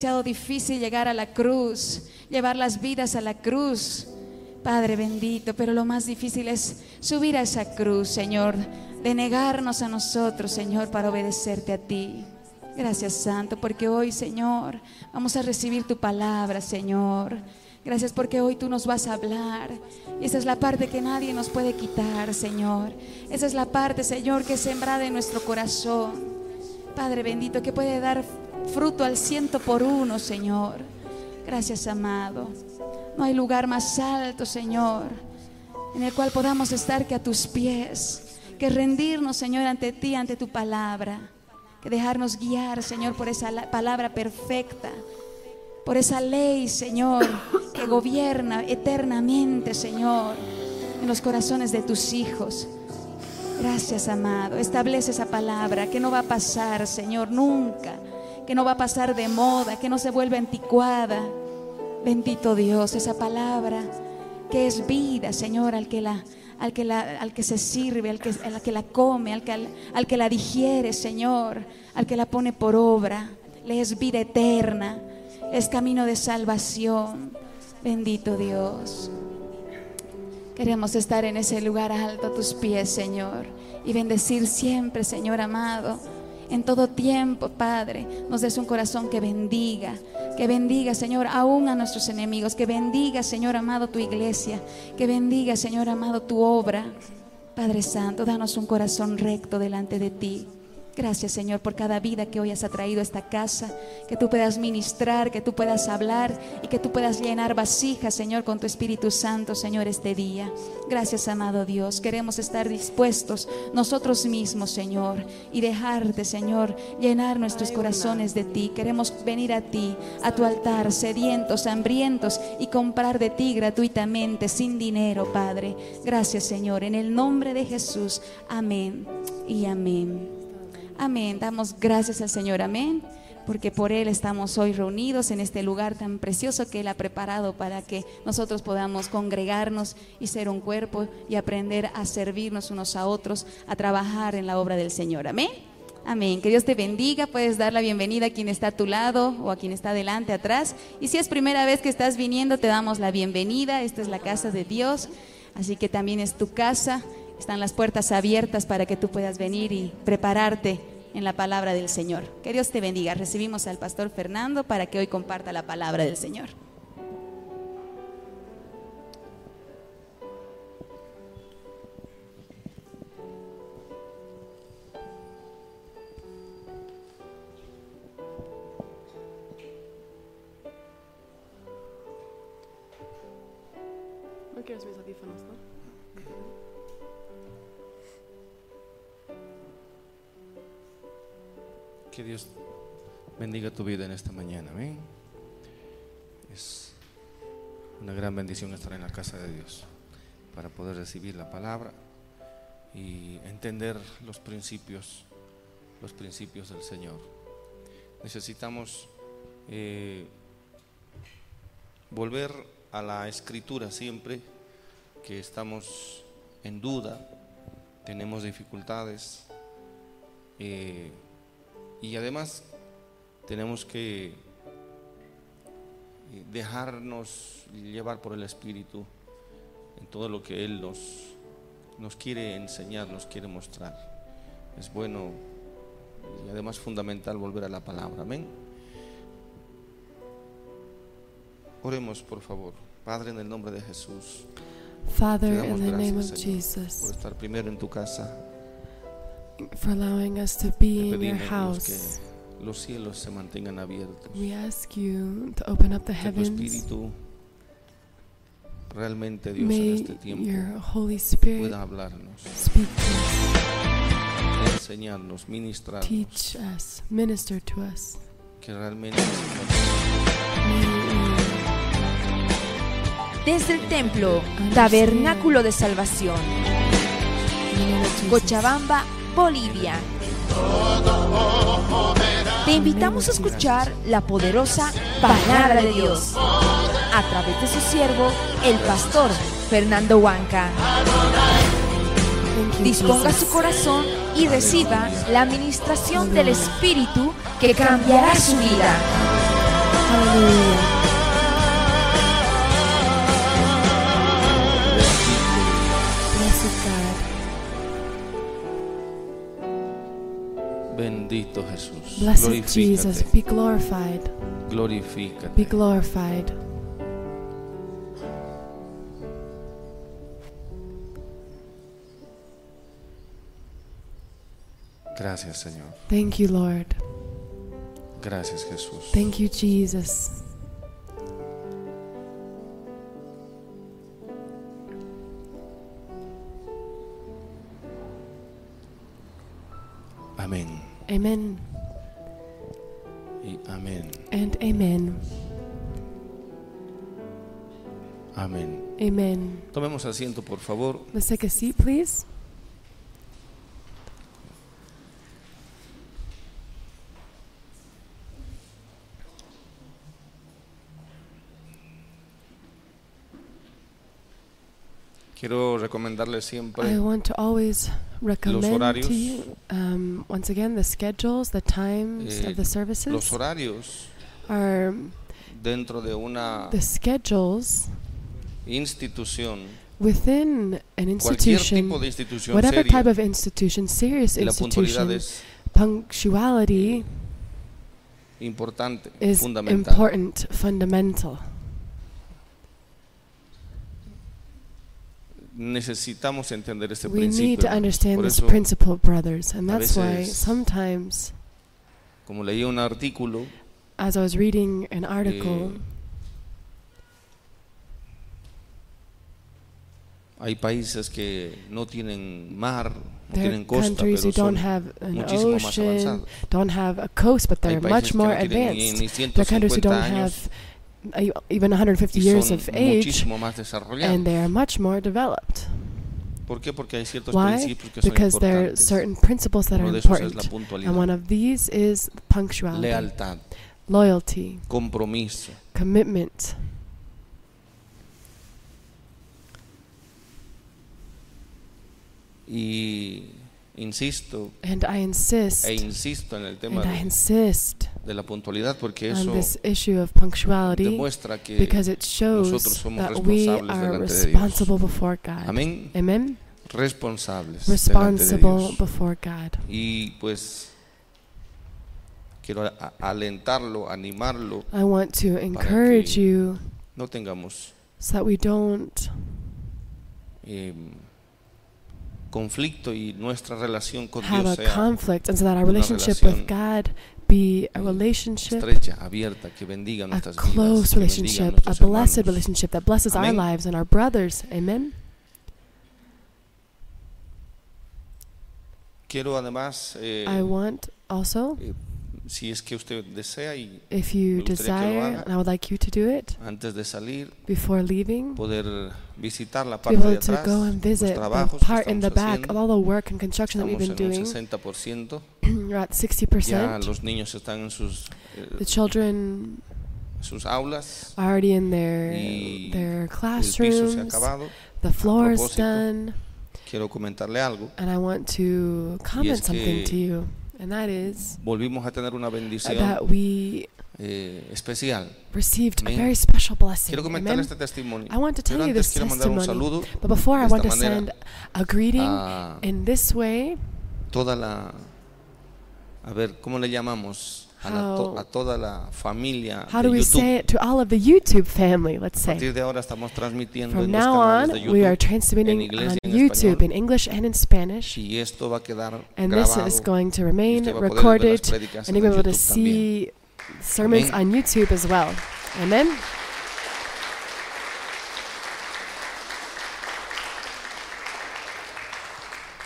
demasiado difícil llegar a la cruz, llevar las vidas a la cruz. Padre bendito, pero lo más difícil es subir a esa cruz, Señor, de negarnos a nosotros, Señor, para obedecerte a ti. Gracias, Santo, porque hoy, Señor, vamos a recibir tu palabra, Señor. Gracias porque hoy tú nos vas a hablar. Y esa es la parte que nadie nos puede quitar, Señor. Esa es la parte, Señor, que es sembrada en nuestro corazón. Padre bendito, que puede dar fruto al ciento por uno, Señor. Gracias, amado. No hay lugar más alto, Señor, en el cual podamos estar que a tus pies, que rendirnos, Señor, ante ti, ante tu palabra, que dejarnos guiar, Señor, por esa palabra perfecta, por esa ley, Señor, que gobierna eternamente, Señor, en los corazones de tus hijos. Gracias, amado. Establece esa palabra que no va a pasar, Señor, nunca que no va a pasar de moda, que no se vuelve anticuada. Bendito Dios, esa palabra que es vida, Señor, al que la, al que, la, al que se sirve, al que, al que la come, al que, al, que la digiere, Señor, al que la pone por obra. Le es vida eterna, es camino de salvación. Bendito Dios. Queremos estar en ese lugar alto a tus pies, Señor, y bendecir siempre, Señor amado en todo tiempo, Padre, nos des un corazón que bendiga, que bendiga, Señor, aún a nuestros enemigos, que bendiga, Señor amado, tu iglesia, que bendiga, Señor amado, tu obra. Padre Santo, danos un corazón recto delante de ti. Gracias, Señor, por cada vida que hoy has atraído a esta casa, que tú puedas ministrar, que tú puedas hablar y que tú puedas llenar vasijas, Señor, con tu Espíritu Santo, Señor, este día. Gracias, amado Dios. Queremos estar dispuestos nosotros mismos, Señor, y dejarte, Señor, llenar nuestros corazones de ti. Queremos venir a ti, a tu altar, sedientos, hambrientos y comprar de ti gratuitamente, sin dinero, Padre. Gracias, Señor, en el nombre de Jesús. Amén y amén. Amén. Damos gracias al Señor. Amén. Porque por Él estamos hoy reunidos en este lugar tan precioso que Él ha preparado para que nosotros podamos congregarnos y ser un cuerpo y aprender a servirnos unos a otros, a trabajar en la obra del Señor. Amén. Amén. Que Dios te bendiga. Puedes dar la bienvenida a quien está a tu lado o a quien está adelante, atrás. Y si es primera vez que estás viniendo, te damos la bienvenida. Esta es la casa de Dios. Así que también es tu casa. Están las puertas abiertas para que tú puedas venir y prepararte en la palabra del Señor. Que Dios te bendiga. Recibimos al pastor Fernando para que hoy comparta la palabra del Señor. No quieres mis audífonos, ¿no? Que Dios bendiga tu vida en esta mañana. Amén. Es una gran bendición estar en la casa de Dios para poder recibir la palabra y entender los principios, los principios del Señor. Necesitamos eh, volver a la escritura siempre que estamos en duda, tenemos dificultades. Eh, y además tenemos que dejarnos llevar por el Espíritu en todo lo que Él nos, nos quiere enseñar, nos quiere mostrar. Es bueno y además fundamental volver a la palabra. Amén. Oremos, por favor. Padre, en el nombre de Jesús. Father, in the name gracias, of Señor, Jesus, por estar primero en tu casa. For allowing us to be in your house, que los cielos se mantengan abiertos. we ask you to open up the Que tu heavens. Espíritu realmente Dios en May este tiempo your Holy Spirit pueda hablarnos, speak to us, enseñarnos, ministrarnos, teach us, minister to us. que realmente Desde el templo, Tabernáculo de Salvación, Cochabamba, Bolivia. Te invitamos a escuchar la poderosa palabra de Dios a través de su siervo, el pastor Fernando Huanca. Disponga su corazón y reciba la administración del Espíritu que cambiará su vida. Bendito Jesús. Blessed Jesus. Be glorified. Glorifícate. Be glorified. Gracias, Señor. Thank you, Lord. Gracias, Jesús. Thank you, Jesus. Amén. Amen Y amén. and amen. Amén. Amen. Tomemos asiento, por favor. Let's take a seat, please. Quiero recomendarles siempre I want to always recommend horarios. to you, um, once again, the schedules, the times Eh, of the los services horarios are dentro de una the schedules institución, within an institution, tipo de institución whatever seria, type of institution, serious institution, punctuality importante, is fundamental. important, fundamental. Necesitamos entender este We need principio. to hermanos. understand Por this eso, principle, brothers, and a that's why veces- sometimes, como leí un artículo, as I was reading an article, eh, hay países que no tienen mar, no there are tienen costa, countries pero who don't son have an muchísimo más ocean, avanzados. don't have a coast, but Hay they're países much que more no tienen ni- advanced. ni There are countries who 150 don't años have even 150 years of age, and they are much more developed. ¿Por qué? Porque hay ciertos Why? principios que son Because there are certain principles that Uno are de es la important, and one of these is punctuality, lealtad, loyalty, compromiso. commitment. Y insisto And I insist, e insisto en el tema and I de, insist de la puntualidad porque on eso this issue of punctuality demuestra que because it shows nosotros somos that we responsables are delante de Dios. responsible before God. amén Amen. responsables delante de Responsible Dios. before God. y pues quiero a- alentarlo animarlo I want to encourage que- you no tengamos so that we don't eh, conflicto y nuestra relación con have Dios a sea conflict and so that our relationship with God be a eh, relationship, estrecha abierta que bendiga a nuestras vidas close bendiga relationship, a blessed hermanos. relationship that blesses our lives and our brothers. Amen. quiero además eh, I want also, eh, si es que usted desea y if you me gustaría que lo desire, haga. and I would like you to do it antes de salir before leaving, poder visitar la be parte de able to atrás go and los visit the trabajos que part in the estamos back of haciendo. all the work and construction that we've Estamos been un doing. 60%. We're at Ya 60%. los niños están en sus, eh, The children sus aulas. are already in their Y their El piso se ha classrooms. acabado. The floor is propósito, done, Quiero comentarle algo. and I want to comment something que- to you, and that is Volvimos a tener una bendición that we eh, especial. received a very special blessing. Quiero comentarle Amen. este testimonio. I want to tell Pero you antes this quiero mandar un testimony, saludo but before I want to manera send a greeting a in this way. toda la, a ver, ¿cómo le llamamos? A, la to- How- a toda la familia How de do we YouTube. say it to all of the YouTube family? Let's A say. partir de ahora estamos transmitiendo From en los now canales on, de we are YouTube transmitting en inglés on y en YouTube español. in English and in Spanish, y esto va a quedar and this grabado. is going to y remain usted va a poder ver recorded, las prédicas and en you'll be able to YouTube también. see sermons Amén. on YouTube as well. Amen.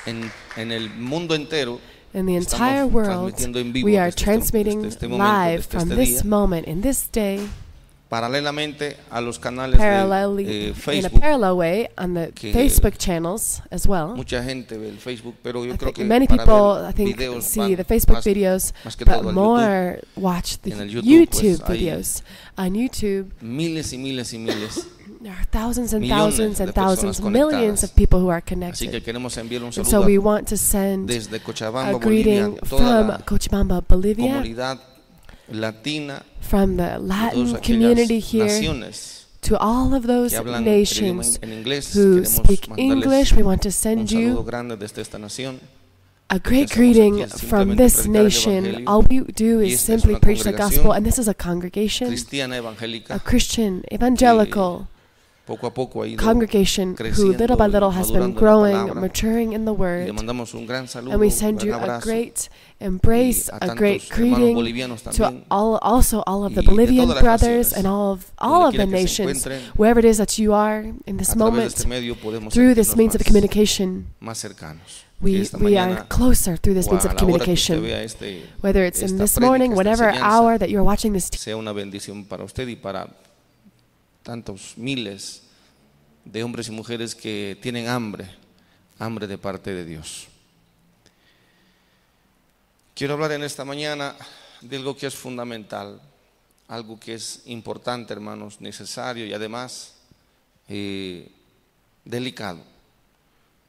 En, en el mundo entero In the estamos entire world, transmitiendo en vivo we are desde este- transmitting desde este momento, live desde from este this día, moment, in this day, paralelamente a los canales de eh, in a parallel way, on the Facebook channels as well. Mucha gente ve el Facebook, pero yo I creo que many para people, ver I think, videos see the Facebook más, videos, más que but al YouTube. more watch the el YouTube, pues, videos. On YouTube, Miles y miles y miles. there are thousands and thousands and thousands, millions of people who are Así connected. que queremos enviar un so we want to send desde a Cochabamba, Bolivia, greeting toda from Cochabamba, Bolivia, comunidad latina, from the de todas Latin aquellas community here naciones to all of those que hablan el idioma nations en inglés. who Queremos speak mandarles English. We want to un send saludo you grande desde esta nación. a great Estamos greeting aquí from simplemente this predicar el nation. evangelio. All we do Y is esta es simply una preach the congregación gospel, and this is a congregation, Cristiana evangélica, a Christian evangelical poco a poco ha ido congregation who creciendo little by y little has been madurando en la growing, palabra. maturing in the y le word. mandamos un gran saludo, And we un send you gran a abrazo. great embrace, y a a tantos great hermanos greeting bolivianos to también, all, also all of the y de Bolivian todas las brothers naciones, and all of all donde of the quiera que se nations, encuentren, wherever it is that you are in this a través de moment, este medio podemos through this sentirnos means of más- communication. más cercanos. Que We, esta we are mañana, closer through this o means a of la hora que usted communication. vea este, Whether it's in esta this prédica, morning, esta whatever enseñanza, hour that you're watching this, tantos miles de hombres y mujeres que tienen hambre, hambre de parte de Dios. Quiero hablar en esta mañana de algo que es fundamental, algo que es importante, hermanos, necesario y además eh, delicado.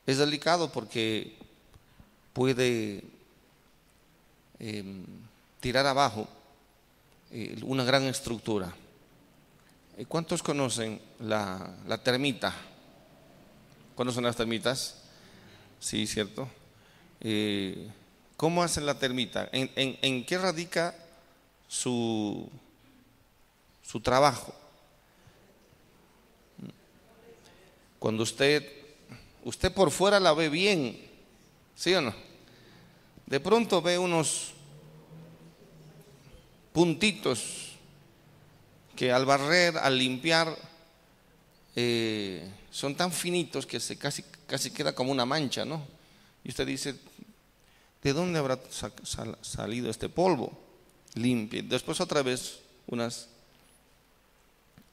Es delicado porque puede em, tirar abajo eh, una gran estructura. ¿Y ¿Cuántos conocen la, la termita? ¿Conocen las termitas? Sí, cierto. Eh, ¿Cómo hacen la termita? ¿En, en- en qué radica su, su trabajo? Cuando usted, usted por fuera la ve bien, ¿sí o no? De pronto ve unos puntitos que al barrer, al limpiar, eh, son tan finitos que se casi, casi queda como una mancha, ¿no? Y usted dice, ¿de dónde habrá sa- sal- salido este polvo? Limpia. Y Después otra vez unas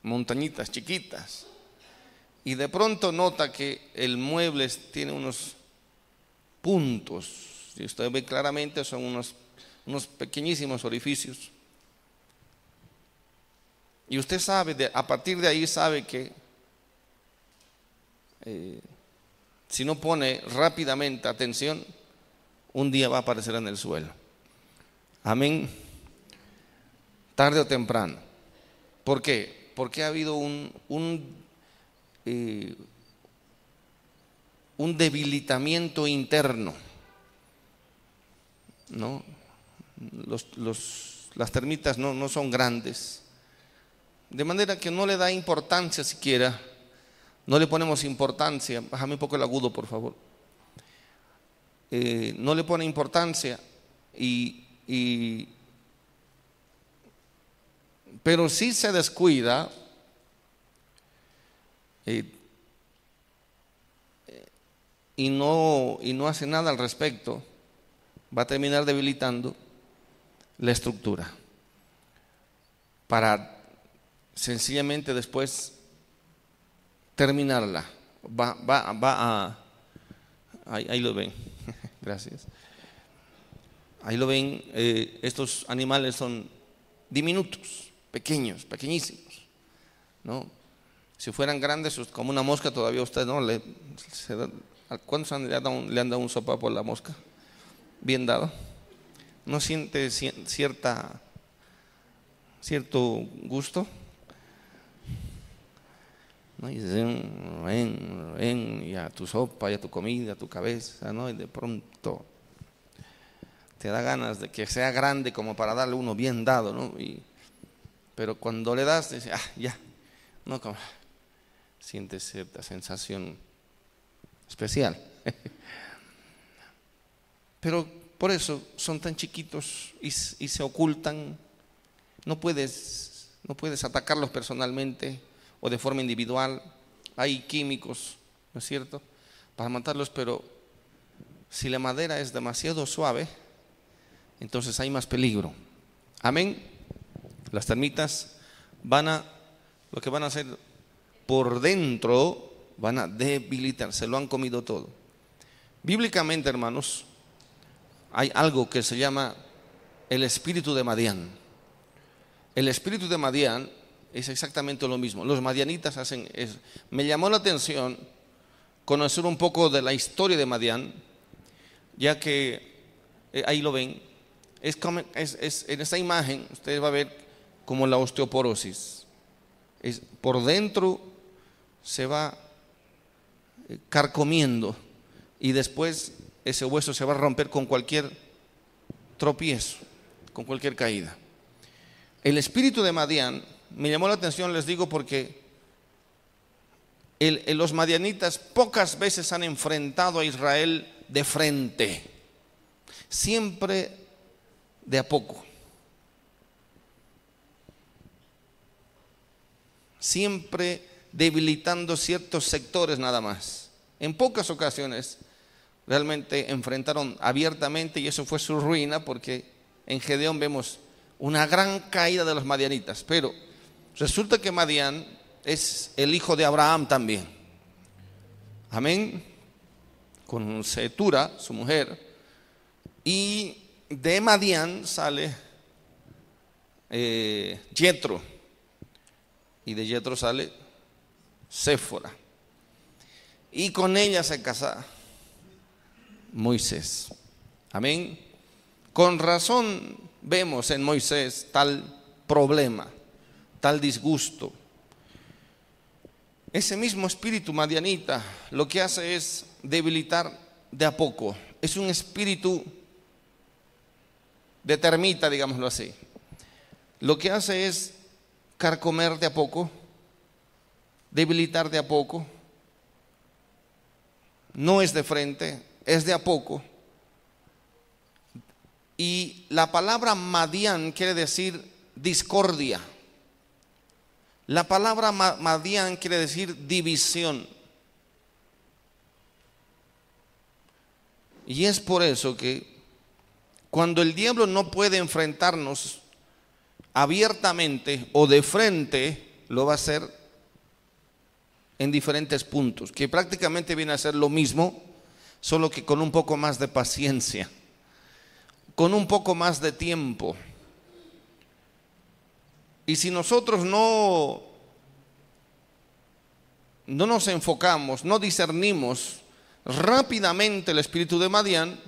montañitas chiquitas. Y de pronto nota que el mueble tiene unos puntos. Si usted ve claramente, son unos, unos pequeñísimos orificios. Y usted sabe, a partir de ahí sabe que eh, si no pone rápidamente atención, un día va a aparecer en el suelo. Amén. Tarde o temprano. ¿Por qué? Porque ha habido un, un, eh, un debilitamiento interno. ¿no? Los- los- las termitas no, no son grandes. De manera que no le da importancia siquiera. No le ponemos importancia. Bájame un poco el agudo, por favor. Eh, no le pone importancia y, pero si se descuida eh, y no, y no hace nada al respecto, va a terminar debilitando la estructura para sencillamente después terminarla. Va, va, va a... Ahí, ahí lo ven. Gracias. Ahí lo ven. eh, estos animales son diminutos, pequeños, pequeñísimos. ¿no? Si fueran grandes, pues, como una mosca, todavía usted no le... se da- ¿a ¿Cuántos han- le han, dado un, le han la mosca? Bien dado. ¿No siente ci- cierta, cierto gusto? ¿No? Y ven, ven, ven, y a tu sopa, y a tu comida, a tu cabeza, ¿no? Y de pronto te da ganas de que sea grande como para darle uno bien dado, ¿no? Y, pero cuando le das, dice, ah, ya, no, como, sientes cierta sensación especial. Pero por eso son tan chiquitos y, y se ocultan. No puedes, no puedes atacarlos personalmente o de forma individual. Hay químicos, ¿no es cierto?, para matarlos, pero si la madera es demasiado suave, entonces hay más peligro. Amén. Las termitas van a, lo que van a hacer por dentro, van a debilitar, se lo han comido todo. Bíblicamente, hermanos, hay algo que se llama el espíritu de Madián. El espíritu de Madián es exactamente lo mismo. Los madianitas hacen eso. Me llamó la atención conocer un poco de la historia de Madián, ya que eh, ahí lo ven. es, en esta imagen ustedes va a ver como la osteoporosis. Es, por dentro se va eh, carcomiendo y después ese hueso se va a romper con cualquier tropiezo, con cualquier caída. El espíritu de Madián me llamó la atención, les digo, porque los madianitas pocas veces han enfrentado a Israel de frente, siempre de a poco. Siempre debilitando ciertos sectores nada más. En pocas ocasiones realmente enfrentaron abiertamente y eso fue su ruina porque en Gedeón vemos una gran caída de los madianitas. Pero resulta que Madián es el hijo de Abraham también. Amén. Con Setura, su mujer. Y de Madián sale eh, Yetro. Y de Yetro sale Séfora. Y con ella se casa Moisés. Amén. Con razón vemos en Moisés tal problema, tal disgusto. Ese mismo espíritu madianita lo que hace es debilitar de a poco. Es un espíritu de termita, digámoslo así. Lo que hace es carcomer de a poco, debilitar de a poco. No es de frente, es de a poco. Y la palabra Madián quiere decir discordia. La palabra ma- Madián quiere decir división. Y es por eso que cuando el diablo no puede enfrentarnos abiertamente o de frente, lo va a hacer en diferentes puntos, que prácticamente viene a ser lo mismo, solo que con un poco más de paciencia, con un poco más de tiempo. Y si nosotros no no nos enfocamos, no discernimos rápidamente el espíritu de Madián,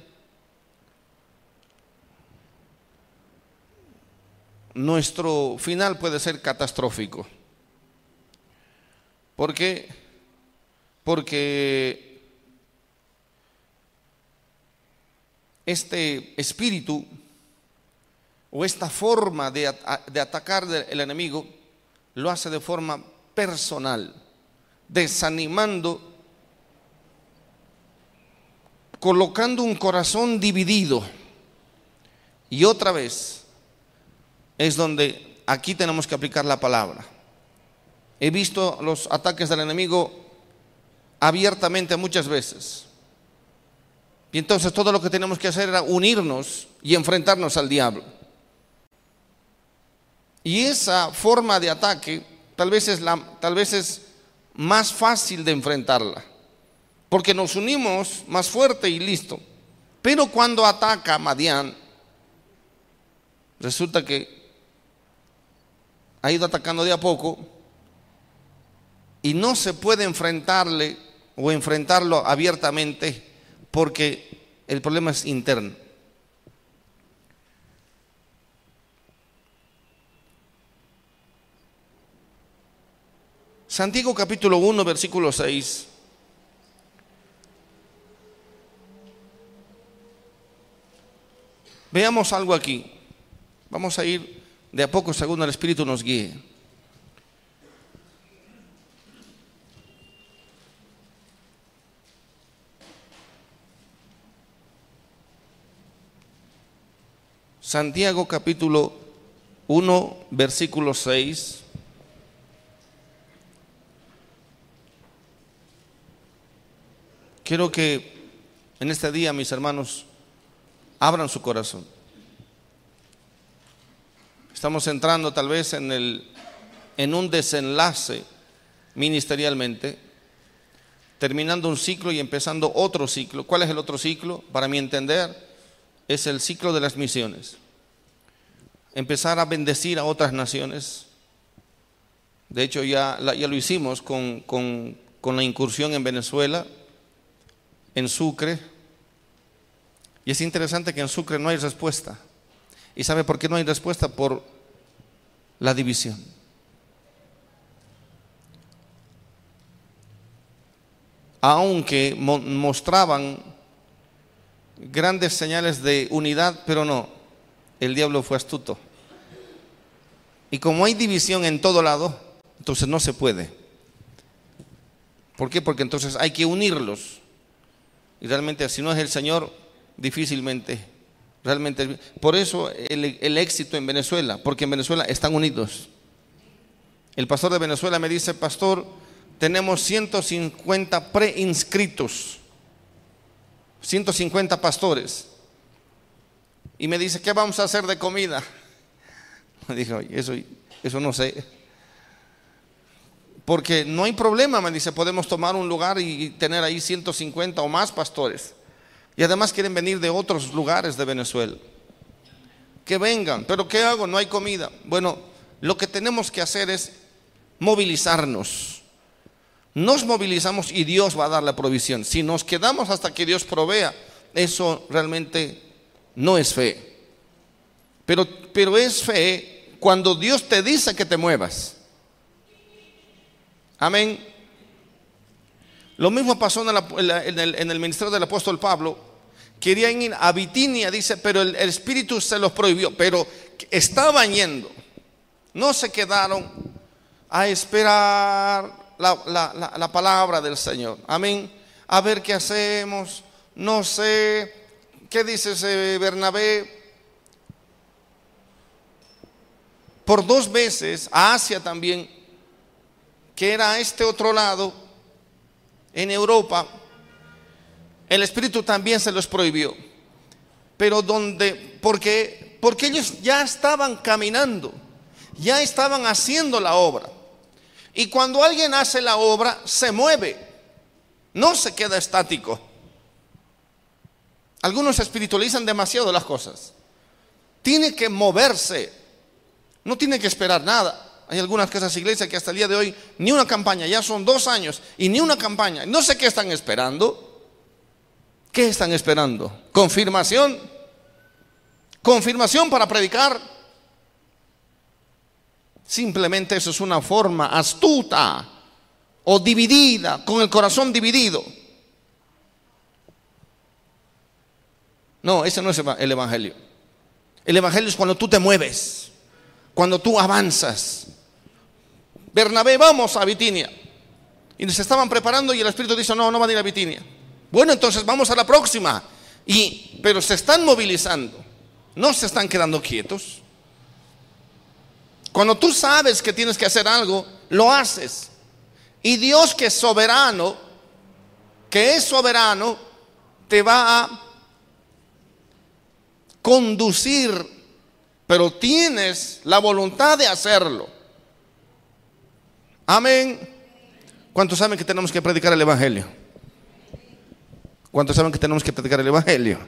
nuestro final puede ser catastrófico. ¿Por qué? Porque este espíritu o esta forma de, de atacar el enemigo lo hace de forma personal, desanimando, colocando un corazón dividido. Y otra vez es donde aquí tenemos que aplicar la palabra. He visto los ataques del enemigo abiertamente muchas veces. Y entonces todo lo que tenemos que hacer era unirnos y enfrentarnos al diablo. Y esa forma de ataque tal vez es, la, tal vez es más fácil de enfrentarla. Porque nos unimos más fuerte y listo. Pero cuando ataca Madián, resulta que ha ido atacando de a poco y no se puede enfrentarle o enfrentarlo abiertamente porque el problema es interno. Santiago capítulo 1, versículo 6. Veamos algo aquí. Vamos a ir de a poco según el Espíritu nos guíe. Santiago capítulo 1, versículo 6. Quiero que en este día, mis hermanos, abran su corazón. Estamos entrando tal vez en, el, en un desenlace ministerialmente, terminando un ciclo y empezando otro ciclo. ¿Cuál es el otro ciclo? Para mi entender, es el ciclo de las misiones. Empezar a bendecir a otras naciones. De hecho, ya, ya lo hicimos con, con- con la incursión en Venezuela, en Sucre. Y es interesante que en Sucre no hay respuesta. ¿Y sabe por qué no hay respuesta? Por la división. Aunque mo- mostraban grandes señales de unidad, pero no, el diablo fue astuto. Y como hay división en todo lado, entonces no se puede. ¿Por qué? Porque entonces hay que unirlos. Y realmente, si no es el Señor, difícilmente. Realmente, por eso el, éxito en Venezuela, porque en Venezuela están unidos. El pastor de Venezuela me dice, pastor, tenemos 150 preinscritos, 150 pastores. Y me dice, ¿qué vamos a hacer de comida? Dije, "Oye, eso, eso no sé. Porque no hay problema, me dice, podemos tomar un lugar y tener ahí 150 o más pastores. Y además quieren venir de otros lugares de Venezuela. Que vengan, pero ¿qué hago? No hay comida. Bueno, lo que tenemos que hacer es movilizarnos. Nos movilizamos y Dios va a dar la provisión. Si nos quedamos hasta que Dios provea, eso realmente no es fe. Pero, pero es fe cuando Dios te dice que te muevas. Amén. Lo mismo pasó en, el, ministerio del apóstol Pablo. Querían ir a Bitinia, dice, pero el, Espíritu se los prohibió. Pero estaban yendo. No se quedaron a esperar la- la palabra del Señor. Amén. A ver qué hacemos. No sé. ¿Qué dice ese Bernabé? Por dos veces a Asia también, que era este otro lado, en Europa, el Espíritu también se los prohibió. Pero donde, porque, porque ellos ya estaban caminando, ya estaban haciendo la obra. Y cuando alguien hace la obra, se mueve, no se queda estático. Algunos espiritualizan demasiado las cosas. Tiene que moverse, no tiene que esperar nada. Hay algunas casas iglesias que hasta el día de hoy ni una campaña, ya son dos años y ni una campaña. No sé qué están esperando. ¿Qué están esperando? ¿Confirmación? ¿Confirmación para predicar? Simplemente eso es una forma astuta o dividida, con el corazón dividido. No, ese no es el Evangelio. El Evangelio es cuando tú te mueves, cuando tú avanzas. Bernabé, vamos a Bitinia. Y se estaban preparando y el Espíritu dice, no, no van a ir a Bitinia. Bueno, entonces vamos a la próxima. Y, pero se están movilizando, no se están quedando quietos. Cuando tú sabes que tienes que hacer algo, lo haces. Y Dios que es soberano, que es soberano, te va a conducir, pero tienes la voluntad de hacerlo. Amén. ¿Cuántos saben que tenemos que predicar el Evangelio? ¿Cuántos saben que tenemos que predicar el Evangelio?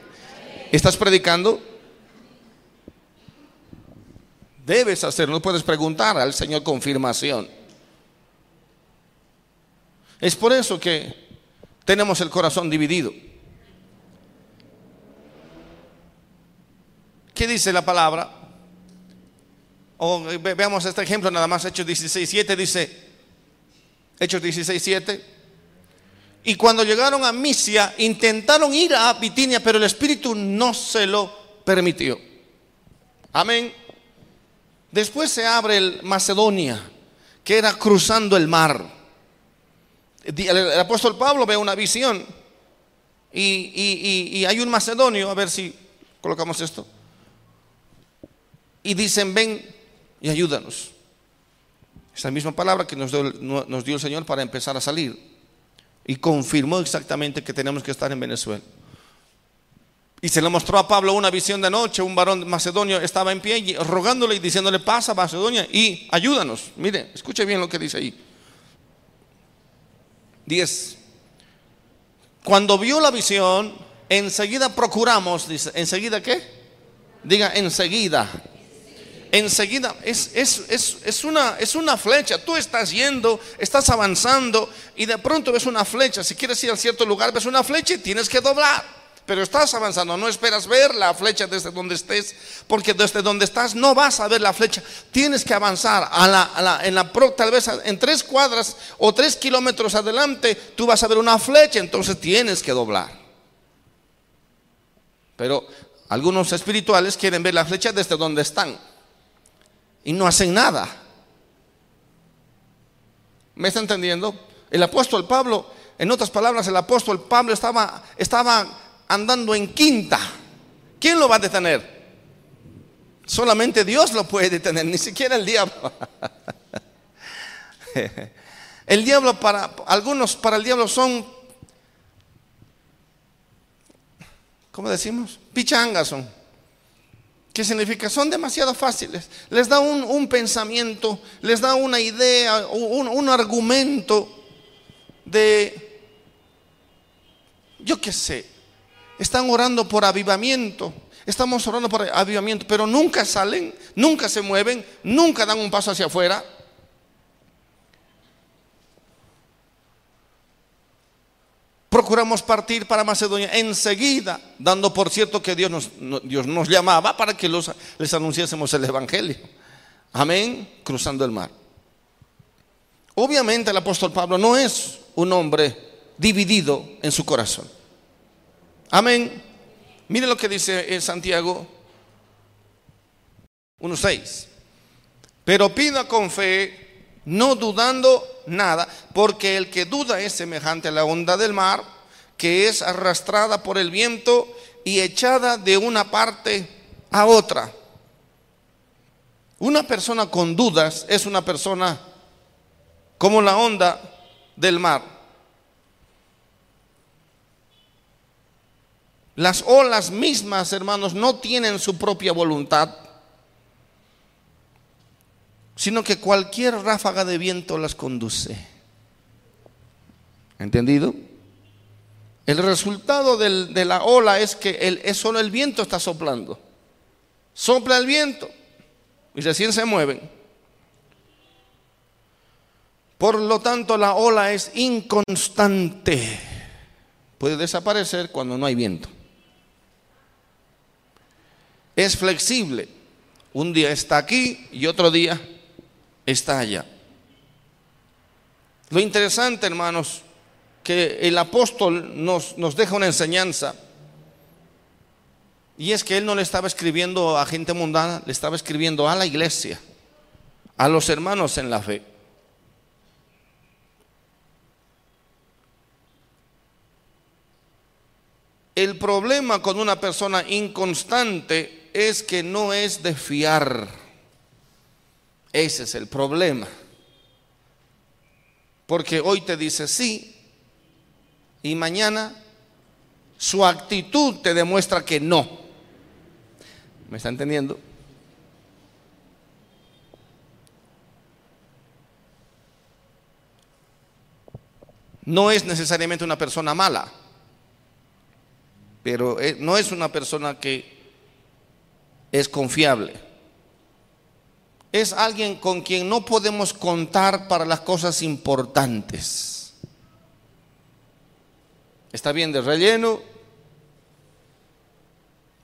¿Estás predicando? Debes hacerlo, puedes preguntar al Señor confirmación. Es por eso que tenemos el corazón dividido. ¿Qué dice la palabra? O ve- veamos este ejemplo nada más, Hechos 16, 7 dice, Hechos 16, 7. Y cuando llegaron a Misia, intentaron ir a Bitinia, pero el Espíritu no se lo permitió. Amén. Después se abre el Macedonia, que era cruzando el mar. El, apóstol Pablo ve una visión y- y hay un macedonio, a ver si colocamos esto. Y dicen, ven y ayúdanos. Esa misma palabra que nos dio, el- nos dio el Señor para empezar a salir. Y confirmó exactamente que tenemos que estar en Venezuela. Y se le mostró a Pablo una visión de noche, un varón macedonio estaba en pie rogándole y diciéndole, pasa Macedonia y ayúdanos. Mire, escuche bien lo que dice ahí. 10. Cuando vio la visión, enseguida procuramos, dice, ¿enseguida qué? Diga, enseguida. Enseguida, es, es, es, es una, es una flecha. Tú estás yendo, estás avanzando y de pronto ves una flecha. Si quieres ir a cierto lugar, ves una flecha y tienes que doblar. pero estás avanzando. No esperas ver la flecha desde donde estés, porque desde donde estás no vas a ver la flecha. Tienes que avanzar a la, en la tal vez en tres cuadras o tres kilómetros adelante, tú vas a ver una flecha, entonces tienes que doblar. Pero algunos espirituales quieren ver la flecha desde donde están y no hacen nada. ¿Me está entendiendo? El apóstol Pablo, en otras palabras, el apóstol Pablo estaba, estaba andando en quinta. ¿Quién lo va a detener? Solamente Dios lo puede detener, ni siquiera el diablo. El diablo para algunos, para el diablo son, ¿cómo decimos? Pichangas son. ¿Qué significa? Son demasiado fáciles. Les da un, pensamiento, les da una idea, un, un argumento de, yo qué sé, están orando por avivamiento. Estamos orando por avivamiento, pero nunca salen, nunca se mueven, nunca dan un paso hacia afuera. Procuramos partir para Macedonia enseguida, dando por cierto que Dios nos, no- Dios nos llamaba para que los- les anunciásemos el Evangelio. Amén, cruzando el mar. Obviamente el apóstol Pablo no es un hombre dividido en su corazón. Amén. Mire lo que dice en Santiago 1.6. Pero pida con fe, no dudando nada, porque el que duda es semejante a la onda del mar, que es arrastrada por el viento y echada de una parte a otra. Una persona con dudas es una persona como la onda del mar. Las olas mismas, hermanos, no tienen su propia voluntad, sino que cualquier ráfaga de viento las conduce. ¿Entendido? El resultado de la ola es que es solo el viento está soplando. Sopla el viento y recién se mueven. Por lo tanto, la ola es inconstante. Puede desaparecer cuando no hay viento. Es flexible. Un día está aquí y otro día está allá. Lo interesante, hermanos, que el apóstol nos, nos deja una enseñanza. Y es que él no le estaba escribiendo a gente mundana, le estaba escribiendo a la iglesia, a los hermanos en la fe. El problema con una persona inconstante es que no es de fiar. Ese es el problema. Porque hoy te dice sí y mañana su actitud te demuestra que no. ¿Me está entendiendo? No es necesariamente una persona mala, pero eh, no es una persona que es confiable. Es alguien con quien no podemos contar para las cosas importantes. Está bien de relleno,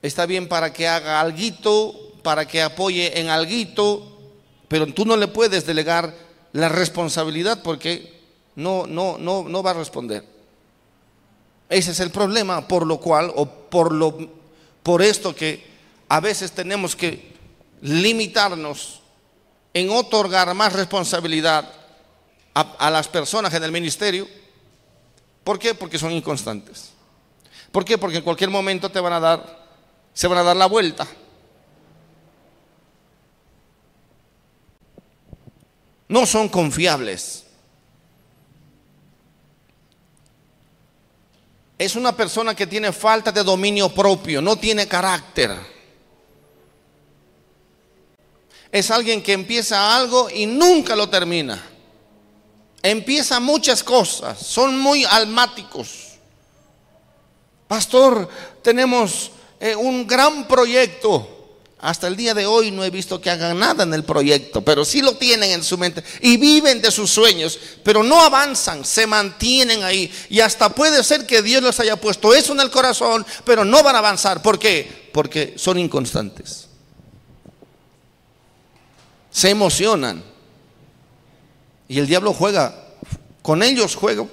está bien para que haga alguito, para que apoye en alguito, pero tú no le puedes delegar la responsabilidad porque no, no, no, no va a responder. Ese es el problema por lo cual, o por, lo, por esto que a veces tenemos que limitarnos en otorgar más responsabilidad a, las personas en el ministerio. ¿Por qué? Porque son inconstantes. ¿Por qué? Porque en cualquier momento te van a dar, se van a dar la vuelta. No son confiables. Es una persona que tiene falta de dominio propio, no tiene carácter. Es alguien que empieza algo y nunca lo termina. Empieza muchas cosas, son muy almáticos. Pastor, tenemos eh, un gran proyecto. hasta el día de hoy no he visto que hagan nada en el proyecto, pero sí lo tienen en su mente y viven de sus sueños, pero no avanzan, se mantienen ahí. Y hasta puede ser que Dios les haya puesto eso en el corazón, pero no van a avanzar. ¿Por qué? Porque son inconstantes. Se emocionan. Y el diablo juega, con ellos juega.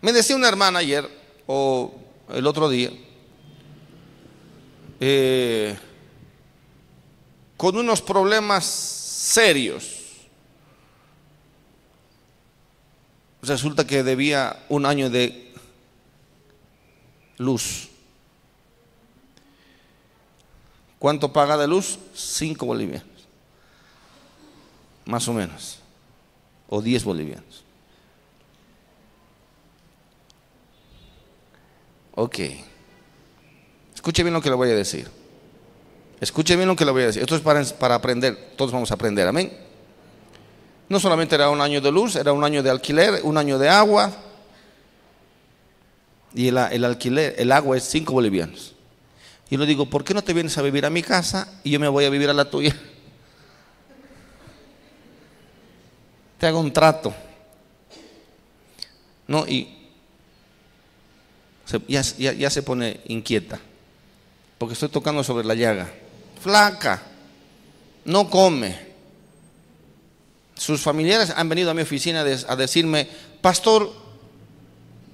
Me decía una hermana ayer, o el otro día, eh, con unos problemas serios. Resulta que debía un año de luz. ¿Cuánto paga de luz? Cinco bolivianos. Más o menos. O diez bolivianos. Ok. Escuche bien lo que le voy a decir. Escuche bien lo que le voy a decir. Esto es para, para aprender. Todos vamos a aprender. Amén. No solamente era un año de luz, era un año de alquiler, un año de agua. Y el, el alquiler, el agua es cinco bolivianos. Y le digo, ¿por qué no te vienes a vivir a mi casa y yo me voy a vivir a la tuya? Te hago un trato. No, y ya, se pone inquieta, porque estoy tocando sobre la llaga. Flaca, no come. Sus familiares han venido a mi oficina a decirme, pastor,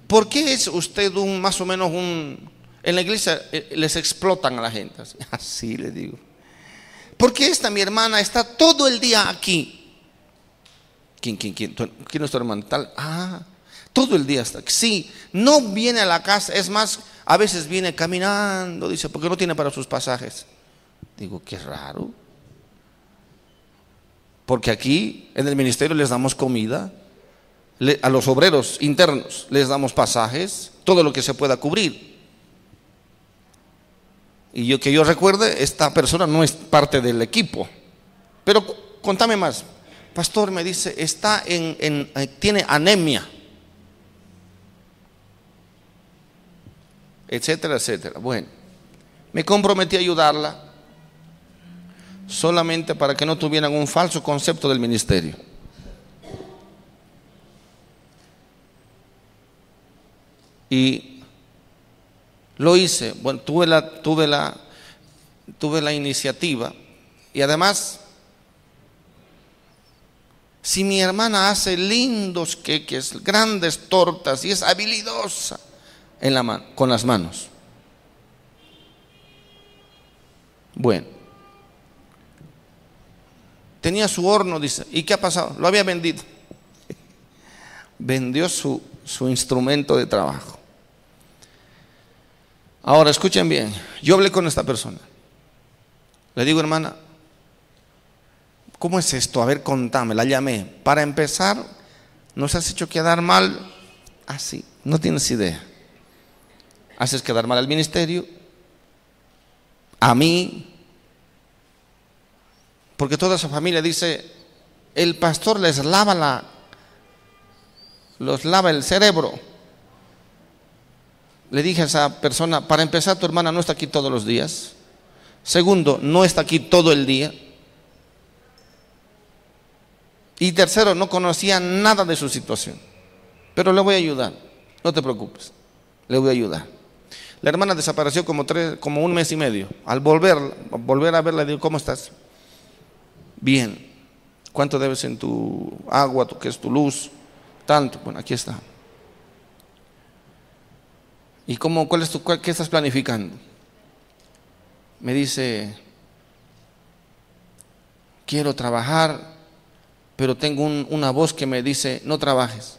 ¿por qué es usted un más o menos un... En la iglesia eh, les explotan a la gente. Así le digo. ¿Por qué esta mi hermana está todo el día aquí? ¿Quién, quién, quién? ¿Quién es tu hermana? Tal. Ah, todo el día está. Sí, no viene a la casa, es más, a veces viene caminando, dice, porque no tiene para sus pasajes. Digo, qué raro. Porque aquí en el ministerio les damos comida, a los obreros internos les damos pasajes, todo lo que se pueda cubrir. Y yo que yo recuerde, esta persona no es parte del equipo. Pero contame más. Pastor me dice, está en, en eh, tiene anemia. etcétera, etcétera. Bueno, me comprometí a ayudarla solamente para que no tuvieran un falso concepto del ministerio. Y lo hice, bueno, tuve la, tuve la, tuve la iniciativa y además, si mi hermana hace lindos queques, grandes tortas y es habilidosa, en la con las manos. Bueno, tenía su horno, dice, ¿y qué ha pasado? Lo había vendido. Vendió su, su instrumento de trabajo. Ahora, escuchen bien, yo hablé con esta persona. Le digo, hermana, ¿cómo es esto? A ver, contame, la llamé. Para empezar, nos has hecho quedar mal así, no tienes idea haces quedar mal al ministerio, a mí, porque toda esa familia dice, el pastor les lava la, los lava el cerebro. Le dije a esa persona, para empezar, tu hermana no está aquí todos los días. Segundo, no está aquí todo el día. Y tercero, no conocía nada de su situación. Pero le voy a ayudar, no te preocupes, le voy a ayudar. La hermana desapareció como, tres, como un mes y medio. Al volver, volver a verla, digo, ¿cómo estás? Bien. ¿Cuánto debes en tu agua, tu, qué es tu luz? Tanto. Bueno, aquí está. ¿Y cómo, cuál es tu, qué estás planificando? Me dice, quiero trabajar, pero tengo una voz que me dice, no trabajes.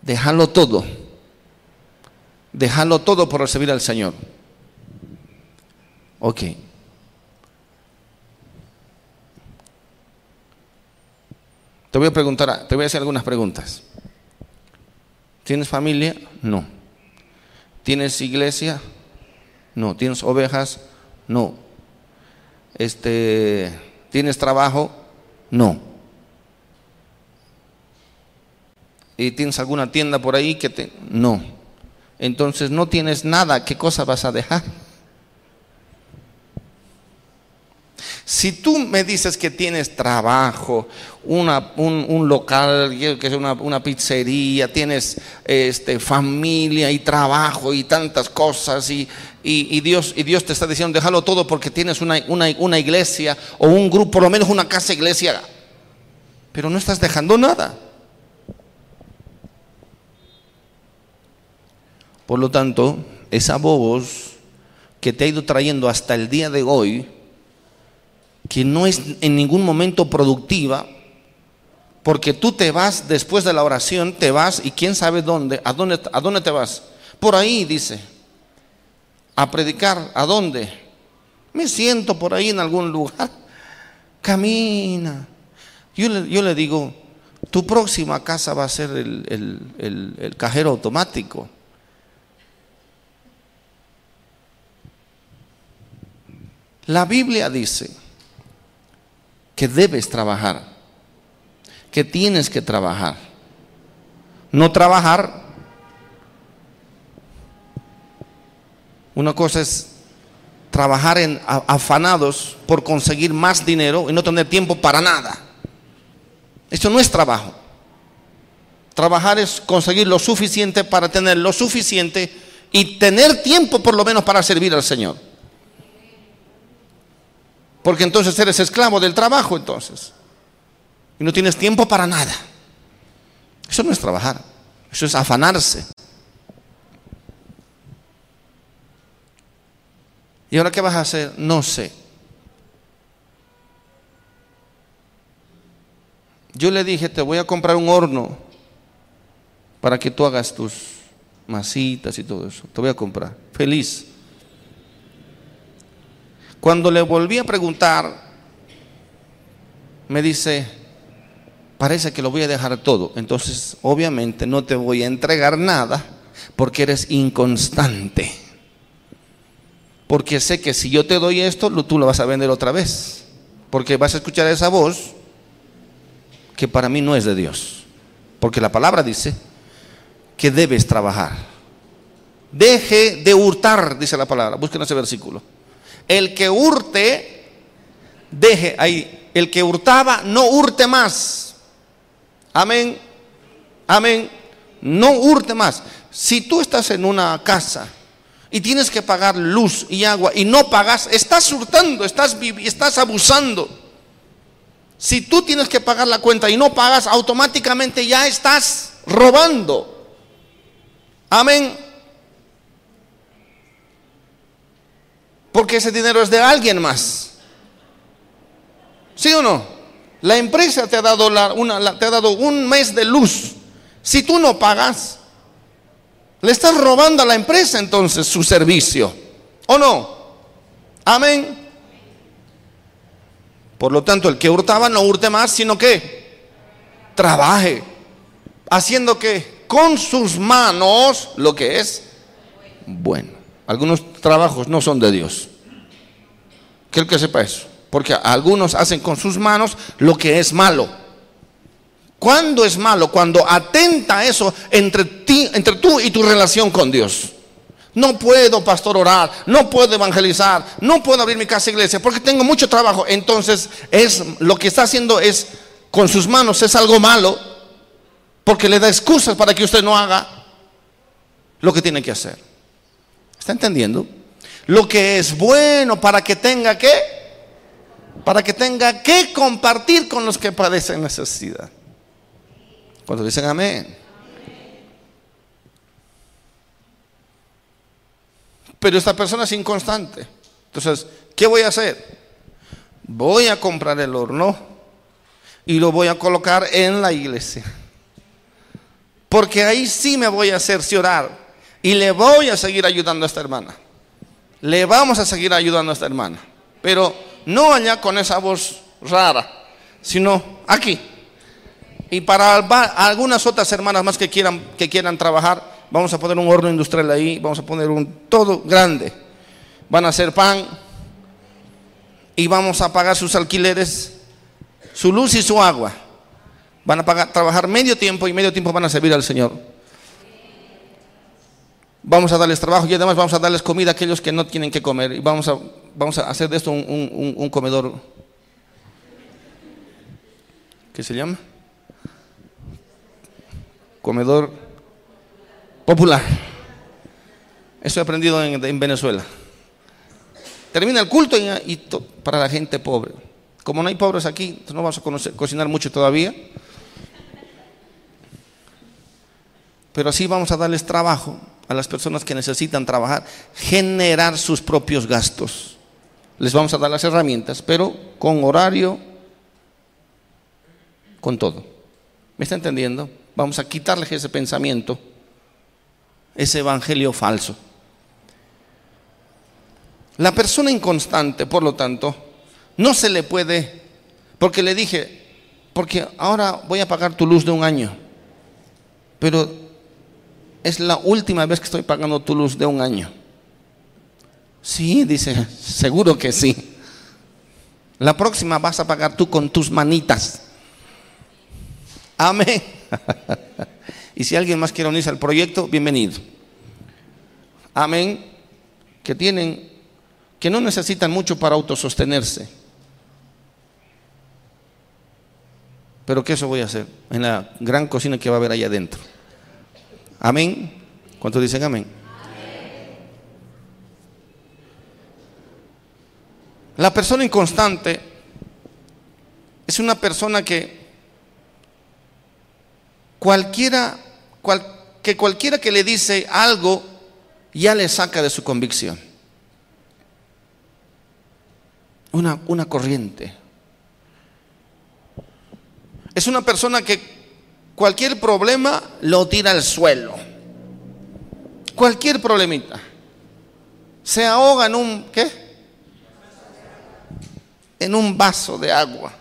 Déjalo todo dejarlo todo por recibir al Señor. Ok. Te voy a preguntar, te voy a hacer algunas preguntas. ¿Tienes familia? No. ¿Tienes iglesia? No. ¿Tienes ovejas? No. Este, ¿tienes trabajo? No. ¿Y tienes alguna tienda por ahí que te no? entonces no tienes nada, ¿qué cosa vas a dejar? Si tú me dices que tienes trabajo, una, un, local, que es una, pizzería, tienes este, familia y trabajo y tantas cosas, y, Dios, y Dios te está diciendo, déjalo todo porque tienes una, una iglesia o un grupo, por lo menos una casa iglesia, pero no estás dejando nada. Por lo tanto, esa voz que te ha ido trayendo hasta el día de hoy, que no es en ningún momento productiva, porque tú te vas después de la oración, te vas y quién sabe dónde, a dónde, a dónde te vas. Por ahí dice, a predicar, ¿a dónde? Me siento por ahí en algún lugar. Camina. Yo le, yo le digo, tu próxima casa va a ser el cajero automático. La Biblia dice, que debes trabajar, que tienes que trabajar. No trabajar, una cosa es trabajar en afanados por conseguir más dinero y no tener tiempo para nada. Esto no es trabajo. Trabajar es conseguir lo suficiente para tener lo suficiente y tener tiempo por lo menos para servir al Señor. Porque entonces eres esclavo del trabajo entonces. Y no tienes tiempo para nada. Eso no es trabajar. Eso es afanarse. ¿Y ahora qué vas a hacer? No sé. Yo le dije, te voy a comprar un horno para que tú hagas tus masitas y todo eso. Te voy a comprar. Feliz. Cuando le volví a preguntar, me dice, parece que lo voy a dejar todo. Entonces, obviamente no te voy a entregar nada porque eres inconstante. Porque sé que si yo te doy esto, tú lo vas a vender otra vez. Porque vas a escuchar esa voz que para mí no es de Dios. Porque la palabra dice que debes trabajar. Deje de hurtar, dice la palabra. Busquen ese versículo. El que hurte, deje ahí. El que hurtaba, no hurte más. Amén. Amén. No hurte más. Si tú estás en una casa y tienes que pagar luz y agua y no pagas, estás hurtando, estás, estás abusando. Si tú tienes que pagar la cuenta y no pagas, automáticamente ya estás robando. Amén. Porque ese dinero es de alguien más. ¿Sí o no? La empresa te ha dado, una, te ha dado un mes de luz. Si tú no pagas, le estás robando a la empresa entonces su servicio. ¿O no? Amén. Por lo tanto, el que hurtaba no hurte más, sino que trabaje. Haciendo que con sus manos lo que es bueno. Algunos trabajos no son de Dios. Quiero que sepa eso. Porque algunos hacen con sus manos lo que es malo. ¿Cuándo es malo? Cuando atenta eso entre, ti, entre tú y tu relación con Dios. No puedo, pastor, orar, no puedo evangelizar, no puedo abrir mi casa iglesia porque tengo mucho trabajo. Entonces, es lo que está haciendo es con sus manos es algo malo porque le da excusas para que usted no haga lo que tiene que hacer. ¿Está entendiendo? Lo que es bueno para que tenga que, para que tenga que compartir con los que padecen necesidad. Cuando dicen amén. Pero esta persona es inconstante. Entonces, ¿qué voy a hacer? Voy a comprar el horno y lo voy a colocar en la iglesia. Porque ahí sí me voy a cerciorar y le voy a seguir ayudando a esta hermana. Le vamos a seguir ayudando a esta hermana. Pero no allá con esa voz rara, sino aquí. Y para algunas otras hermanas más que quieran, que quieran trabajar, vamos a poner un horno industrial ahí, vamos a poner un todo grande. Van a hacer pan y vamos a pagar sus alquileres, su luz y su agua. Van a pagar, trabajar medio tiempo y medio tiempo van a servir al Señor. Vamos a darles trabajo y además vamos a darles comida a aquellos que no tienen que comer. Y vamos a, vamos a hacer de esto un, un- comedor. ¿Qué se llama? Comedor popular. Eso he aprendido en, en Venezuela. Termina el culto y, para la gente pobre. Como no hay pobres aquí, no vamos a cocinar mucho todavía. Pero así vamos a darles trabajo a las personas que necesitan trabajar, generar sus propios gastos. Les vamos a dar las herramientas, pero con horario, con todo. ¿Me está entendiendo? Vamos a quitarles ese pensamiento, ese evangelio falso. La persona inconstante, por lo tanto, no se le puede, porque le dije, porque ahora voy a pagar tu luz de un año, pero es la última vez que estoy pagando tu luz de un año. Sí, dice, seguro que sí. La próxima vas a pagar tú con tus manitas. Amén. y si alguien más quiere unirse al proyecto, bienvenido. Amén. Que tienen, que no necesitan mucho para autosostenerse. Pero que eso voy a hacer en la gran cocina que va a haber allá adentro. Amén. ¿Cuántos dicen amén? La persona inconstante es una persona que cualquiera, cual- que cualquiera que le dice algo ya le saca de su convicción. Una, una corriente. Es una persona que cualquier problema lo tira al suelo. Cualquier problemita. Se ahoga en un, ¿qué? En un vaso de agua.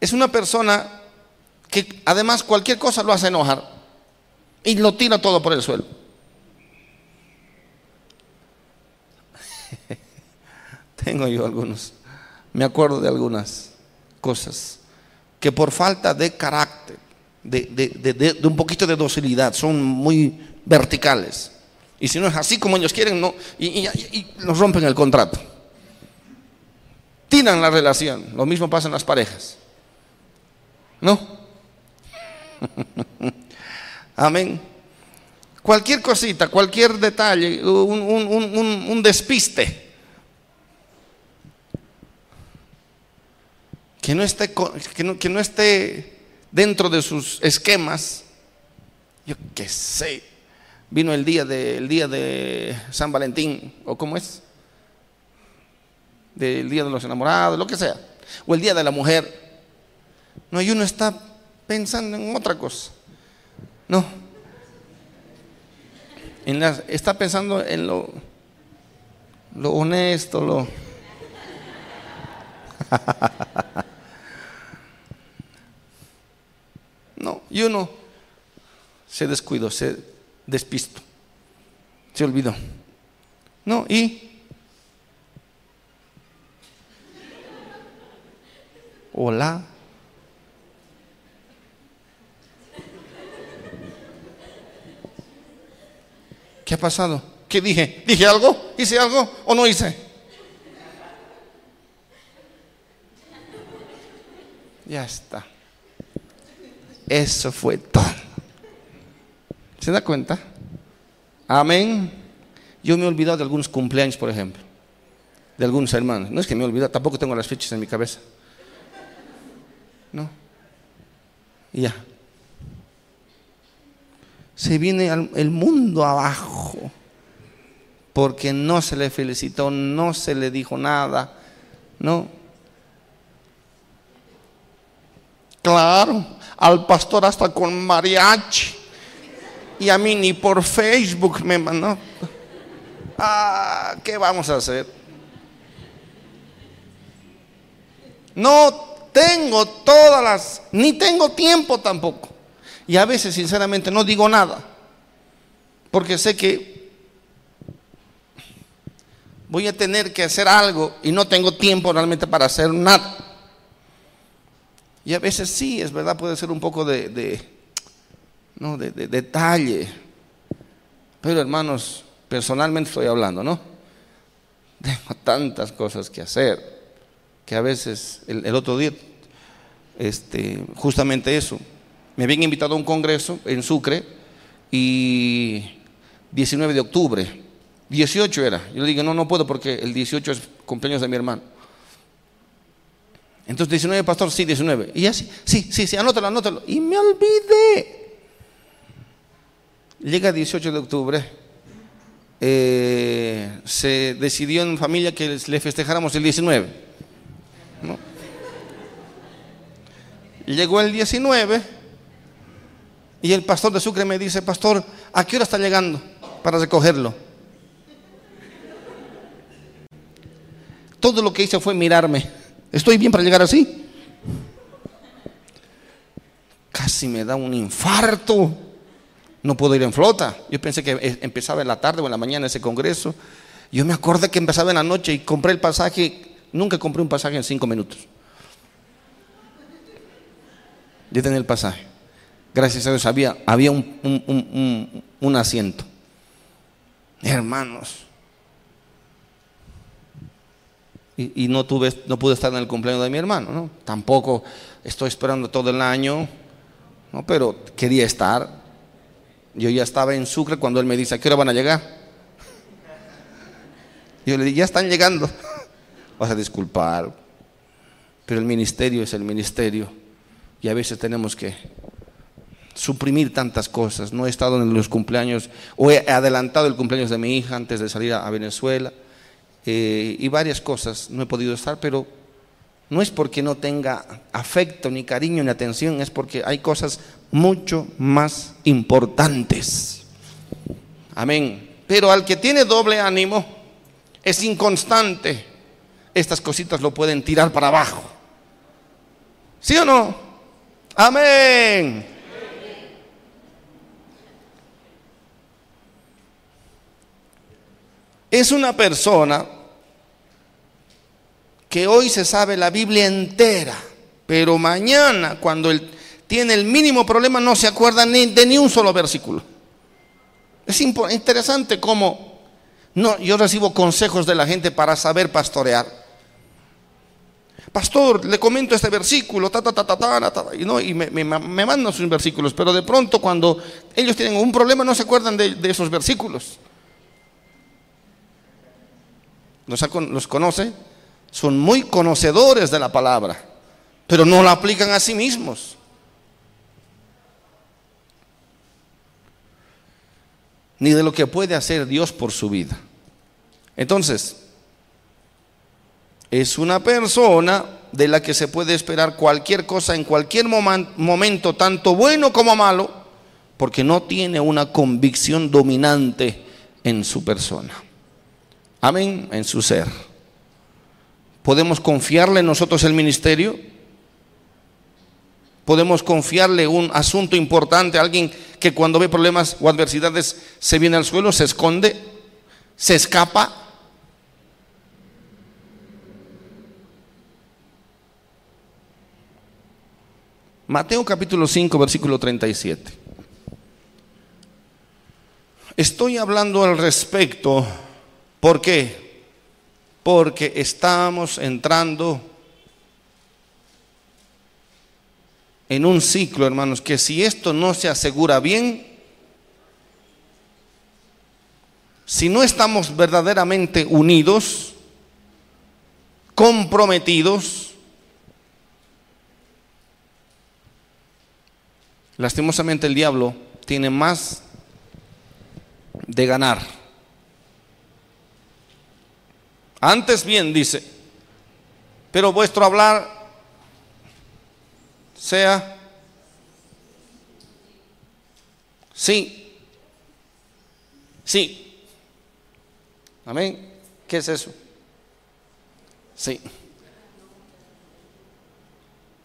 Es una persona que además cualquier cosa lo hace enojar y lo tira todo por el suelo. Tengo yo algunos, me acuerdo de algunas cosas que por falta de carácter, de, de- de- de- un poquito de docilidad, son muy verticales. Y si no es así como ellos quieren, no, y, y- y- nos rompen el contrato. Tiran la relación. Lo mismo pasa en las parejas. ¿No? Amén. Cualquier cosita, cualquier detalle, un- un- un- un despiste. Que no, esté, que, no, que no esté dentro de sus esquemas. Yo qué sé. Vino el día de, el día de San Valentín, o cómo es, del día de los enamorados, lo que sea, o el día de la mujer. No, y uno está pensando en otra cosa. No. Está pensando en lo, lo honesto, lo. y uno se descuidó, se despistó, se olvidó. No, y. Hola. ¿Qué ha pasado? ¿Qué dije? ¿Dije algo? ¿Hice algo o no hice? Ya está. Eso fue todo. ¿Se da cuenta? Amén. Yo me he olvidado de algunos cumpleaños, por ejemplo. De algunos hermanos. No es que me he olvidado, tampoco tengo las fechas en mi cabeza. No. Y ya. Se viene el mundo abajo. Porque no se le felicitó, no se le dijo nada. No. Claro, al pastor hasta con mariachi. Y a mí ni por Facebook me mandó. Ah, ¿qué vamos a hacer? No tengo todas las, ni tengo tiempo tampoco. Y a veces, sinceramente, no digo nada. Porque sé que voy a tener que hacer algo y no tengo tiempo realmente para hacer nada. Y a veces sí, es verdad, puede ser un poco de, ¿no? De, de detalle. Pero hermanos, personalmente estoy hablando, ¿no? Tengo tantas cosas que hacer que a veces, el, otro día, este, justamente eso, me habían invitado a un congreso en Sucre y 19 de octubre, 18 era. Yo le digo, no, no puedo porque el 18 es cumpleaños de mi hermano. Entonces, 19, pastor, sí, 19. Y así, sí, sí, sí, anótalo, anótalo. Y me olvidé. Llega 18 de octubre, eh, se decidió en familia que le festejáramos el 19. ¿no? Llegó el 19 y el pastor de Sucre me dice, pastor, ¿a qué hora está llegando para recogerlo? Todo lo que hice fue mirarme. ¿Estoy bien para llegar así? Casi me da un infarto. No puedo ir en flota. Yo pensé que empezaba en la tarde o en la mañana ese congreso. Yo me acordé que empezaba en la noche y compré el pasaje. Nunca compré un pasaje en cinco minutos. Yo tenía el pasaje. Gracias a Dios había, había un, un, un, un asiento. Hermanos. Y, no, tuve, no pude estar en el cumpleaños de mi hermano. ¿no? Tampoco estoy esperando todo el año. ¿no? Pero quería estar. Yo ya estaba en Sucre cuando él me dice, ¿a qué hora van a llegar? Yo le dije, ya están llegando. Vas a disculpar. Pero el ministerio es el ministerio. Y a veces tenemos que suprimir tantas cosas. No he estado en los cumpleaños, o he adelantado el cumpleaños de mi hija antes de salir a, Venezuela. Eh, y varias cosas no he podido estar, pero no es porque no tenga afecto, ni cariño, ni atención, es porque hay cosas mucho más importantes. Amén. Pero al que tiene doble ánimo, es inconstante, estas cositas lo pueden tirar para abajo. ¿Sí o no? Amén. Es una persona que hoy se sabe la Biblia entera, pero mañana cuando él tiene el mínimo problema no se acuerda ni de ni un solo versículo. Es interesante cómo no, yo recibo consejos de la gente para saber pastorear. Pastor, le comento este versículo, ta, ta, ta, ta, ta, y, no, y me, me, me, mandan sus versículos, pero de pronto cuando ellos tienen un problema no se acuerdan de, de esos versículos. Los, los conoce, son muy conocedores de la palabra, pero no la aplican a sí mismos. Ni de lo que puede hacer Dios por su vida. Entonces, es una persona de la que se puede esperar cualquier cosa en cualquier momento, tanto bueno como malo, porque no tiene una convicción dominante en su persona. Amén, en su ser. ¿Podemos confiarle nosotros el ministerio? ¿Podemos confiarle un asunto importante a alguien que cuando ve problemas o adversidades se viene al suelo, se esconde, se escapa? Mateo capítulo 5, versículo 37. Estoy hablando al respecto, ¿por qué? Porque estamos entrando en un ciclo, hermanos, que si esto no se asegura bien, si no estamos verdaderamente unidos, comprometidos, lastimosamente el diablo tiene más de ganar. Antes bien dice, pero vuestro hablar sea sí, sí. Amén. ¿Qué es eso? Sí.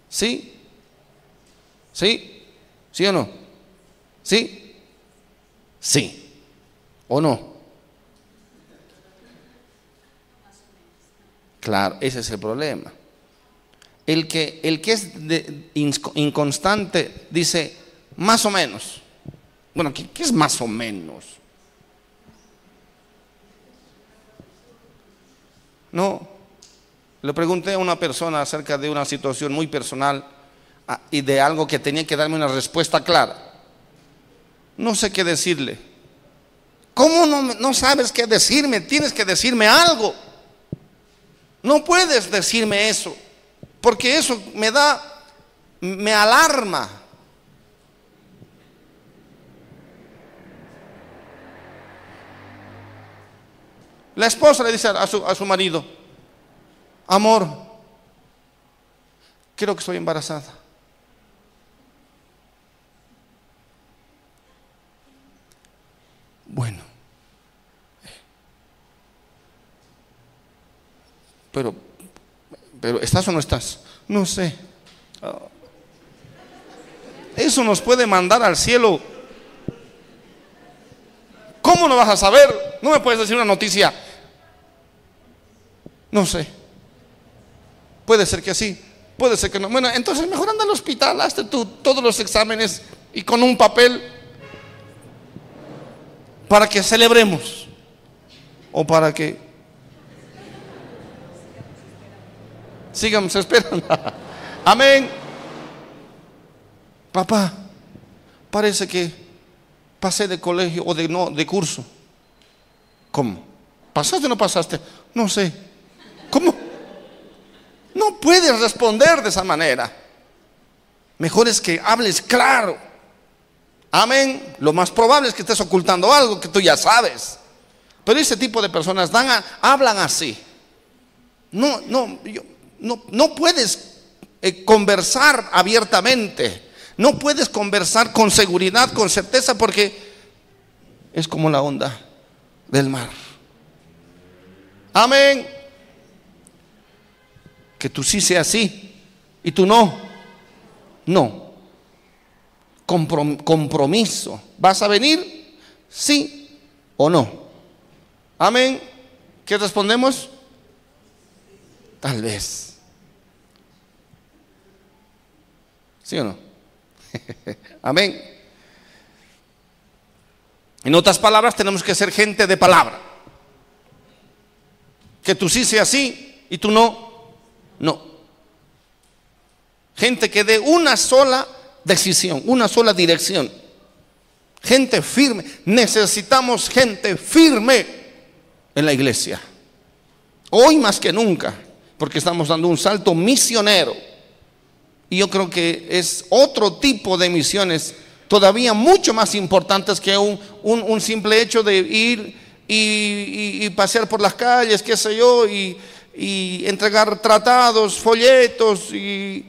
Sí. Sí. ¿Sí o no? ¿Sí? Sí. ¿O no? Claro, ese es el problema. El que, el que es de, inconstante dice más o menos. Bueno, ¿qué, qué es más o menos? No. Le pregunté a una persona acerca de una situación muy personal ah, y de algo que tenía que darme una respuesta clara. No sé qué decirle. ¿Cómo no, no sabes qué decirme? Tienes que decirme algo. No puedes decirme eso, porque eso me da, me alarma. La esposa le dice a su, a su marido, amor, creo que estoy embarazada. Bueno, pero, pero ¿estás o no estás? No sé. Eso nos puede mandar al cielo. ¿Cómo no vas a saber? No me puedes decir una noticia. No sé. Puede ser que sí, puede ser que no. Bueno, entonces mejor anda al hospital, hazte tú todos los exámenes y con un papel para que celebremos o para que sigamos esperando. Amén. Papá, parece que pasé de colegio o de no de curso. ¿Cómo? ¿Pasaste o no pasaste? No sé. ¿Cómo? No puedes responder de esa manera. Mejor es que hables claro. Amén. Lo más probable es que estés ocultando algo que tú ya sabes. Pero ese tipo de personas dan hablan así. No, no, no, puedes eh, conversar abiertamente. No puedes conversar con seguridad, con certeza, porque es como la onda del mar. Amén. Que tú sí sea así y tú no. No compromiso. ¿Vas a venir? ¿Sí o no? Amén. ¿Qué respondemos? Tal vez. ¿Sí o no? Amén. En otras palabras, tenemos que ser gente de palabra. Que tú sí sea así y tú no, no. Gente que dé una sola decisión, una sola dirección. Gente firme. Necesitamos gente firme en la iglesia. Hoy más que nunca, porque estamos dando un salto misionero. Y yo creo que es otro tipo de misiones todavía mucho más importantes que un, simple hecho de ir y, pasear por las calles, qué sé yo, y, entregar tratados, folletos y...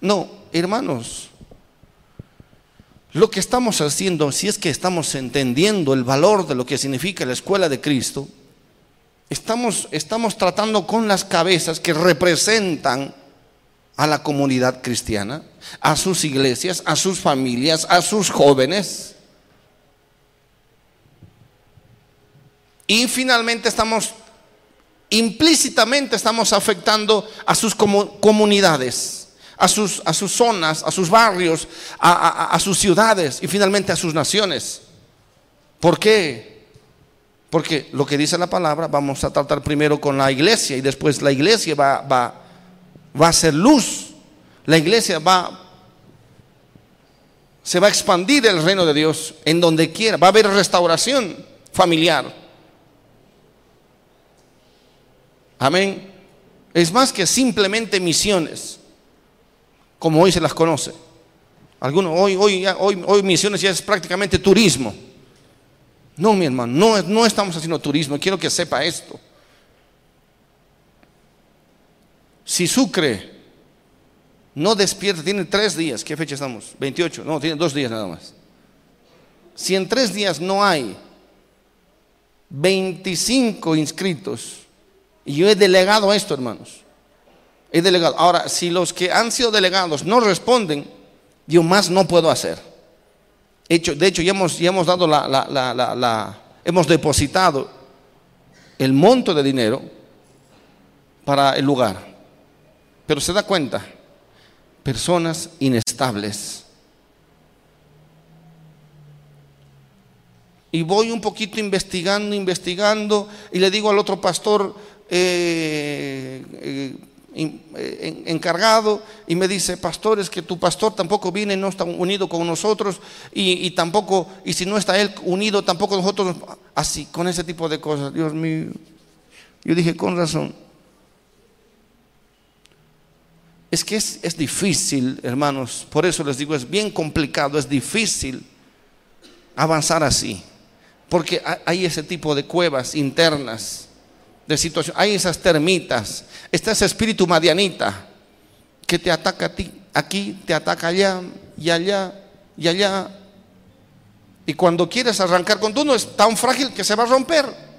No, hermanos, lo que estamos haciendo, si es que estamos entendiendo el valor de lo que significa la escuela de Cristo, estamos, estamos tratando con las cabezas que representan a la comunidad cristiana, a sus iglesias, a sus familias, a sus jóvenes. Y finalmente estamos, implícitamente estamos afectando a sus comunidades a sus, a sus zonas, a sus barrios, a, sus ciudades y finalmente a sus naciones. ¿Por qué? Porque lo que dice la palabra, vamos a tratar primero con la iglesia y después la iglesia va, va, va a ser luz. La iglesia va, se va a expandir el reino de Dios en donde quiera. Va a haber restauración familiar. Amén. Es más que simplemente misiones como hoy se las conoce. Algunos, hoy, hoy, hoy, hoy misiones ya es prácticamente turismo. No, mi hermano, no, no estamos haciendo turismo. Quiero que sepa esto. Si Sucre no despierta, tiene tres días, ¿qué fecha estamos? 28, no, tiene dos días nada más. Si en tres días no hay 25 inscritos, y yo he delegado esto, hermanos, He delegado. Ahora, si los que han sido delegados no responden, yo más no puedo hacer. De hecho, ya hemos, ya hemos dado la, la, la, hemos depositado el monto de dinero para el lugar. Pero se da cuenta, personas inestables. Y voy un poquito investigando, investigando, y le digo al otro pastor eh, eh, eh, en- encargado, y me dice, pastor, es que tu pastor tampoco viene, no está unido con nosotros, y, y tampoco, y si no está él unido, tampoco nosotros, así, con ese tipo de cosas, Dios mío. Yo dije, con razón. Es que es, es difícil, hermanos, por eso les digo, es bien complicado, es difícil avanzar así, porque ha- hay ese tipo de cuevas internas, de situación, hay esas termitas, está ese espíritu madianita que te ataca a ti, aquí, te ataca allá y allá y allá. Y cuando quieres arrancar con tú no es tan frágil que se va a romper.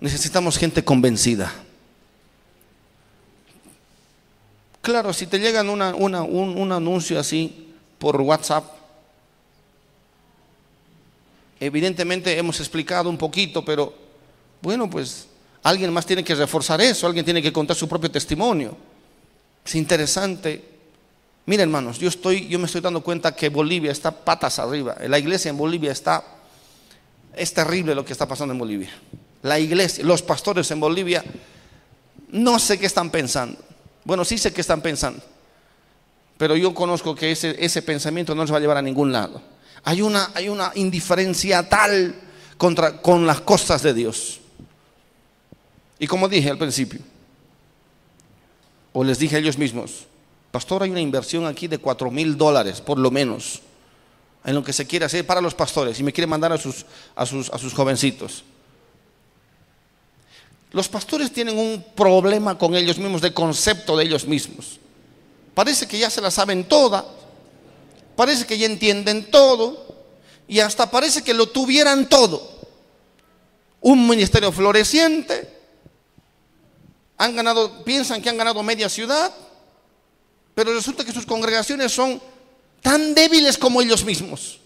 Necesitamos gente convencida. Claro, si te llegan un, un anuncio así por WhatsApp, evidentemente hemos explicado un poquito, pero bueno, pues alguien más tiene que reforzar eso, alguien tiene que contar su propio testimonio. Es interesante. Mira, hermanos, yo estoy, yo me estoy dando cuenta que Bolivia está patas arriba. La iglesia en Bolivia está, es terrible lo que está pasando en Bolivia. La iglesia, los pastores en Bolivia, no sé qué están pensando. Bueno, sí sé qué están pensando. Pero yo conozco que ese, pensamiento no les va a llevar a ningún lado. Hay una, hay una indiferencia tal contra, con las cosas de Dios. Y como dije al principio, o les dije a ellos mismos, pastor, hay una inversión aquí de cuatro mil dólares, por lo menos, en lo que se quiere hacer para los pastores y me quiere mandar a sus, a sus, a sus jovencitos. Los pastores tienen un problema con ellos mismos, de concepto de ellos mismos. Parece que ya se la saben toda, parece que ya entienden todo y hasta parece que lo tuvieran todo. Un ministerio floreciente, han ganado, piensan que han ganado media ciudad, pero resulta que sus congregaciones son tan débiles como ellos mismos.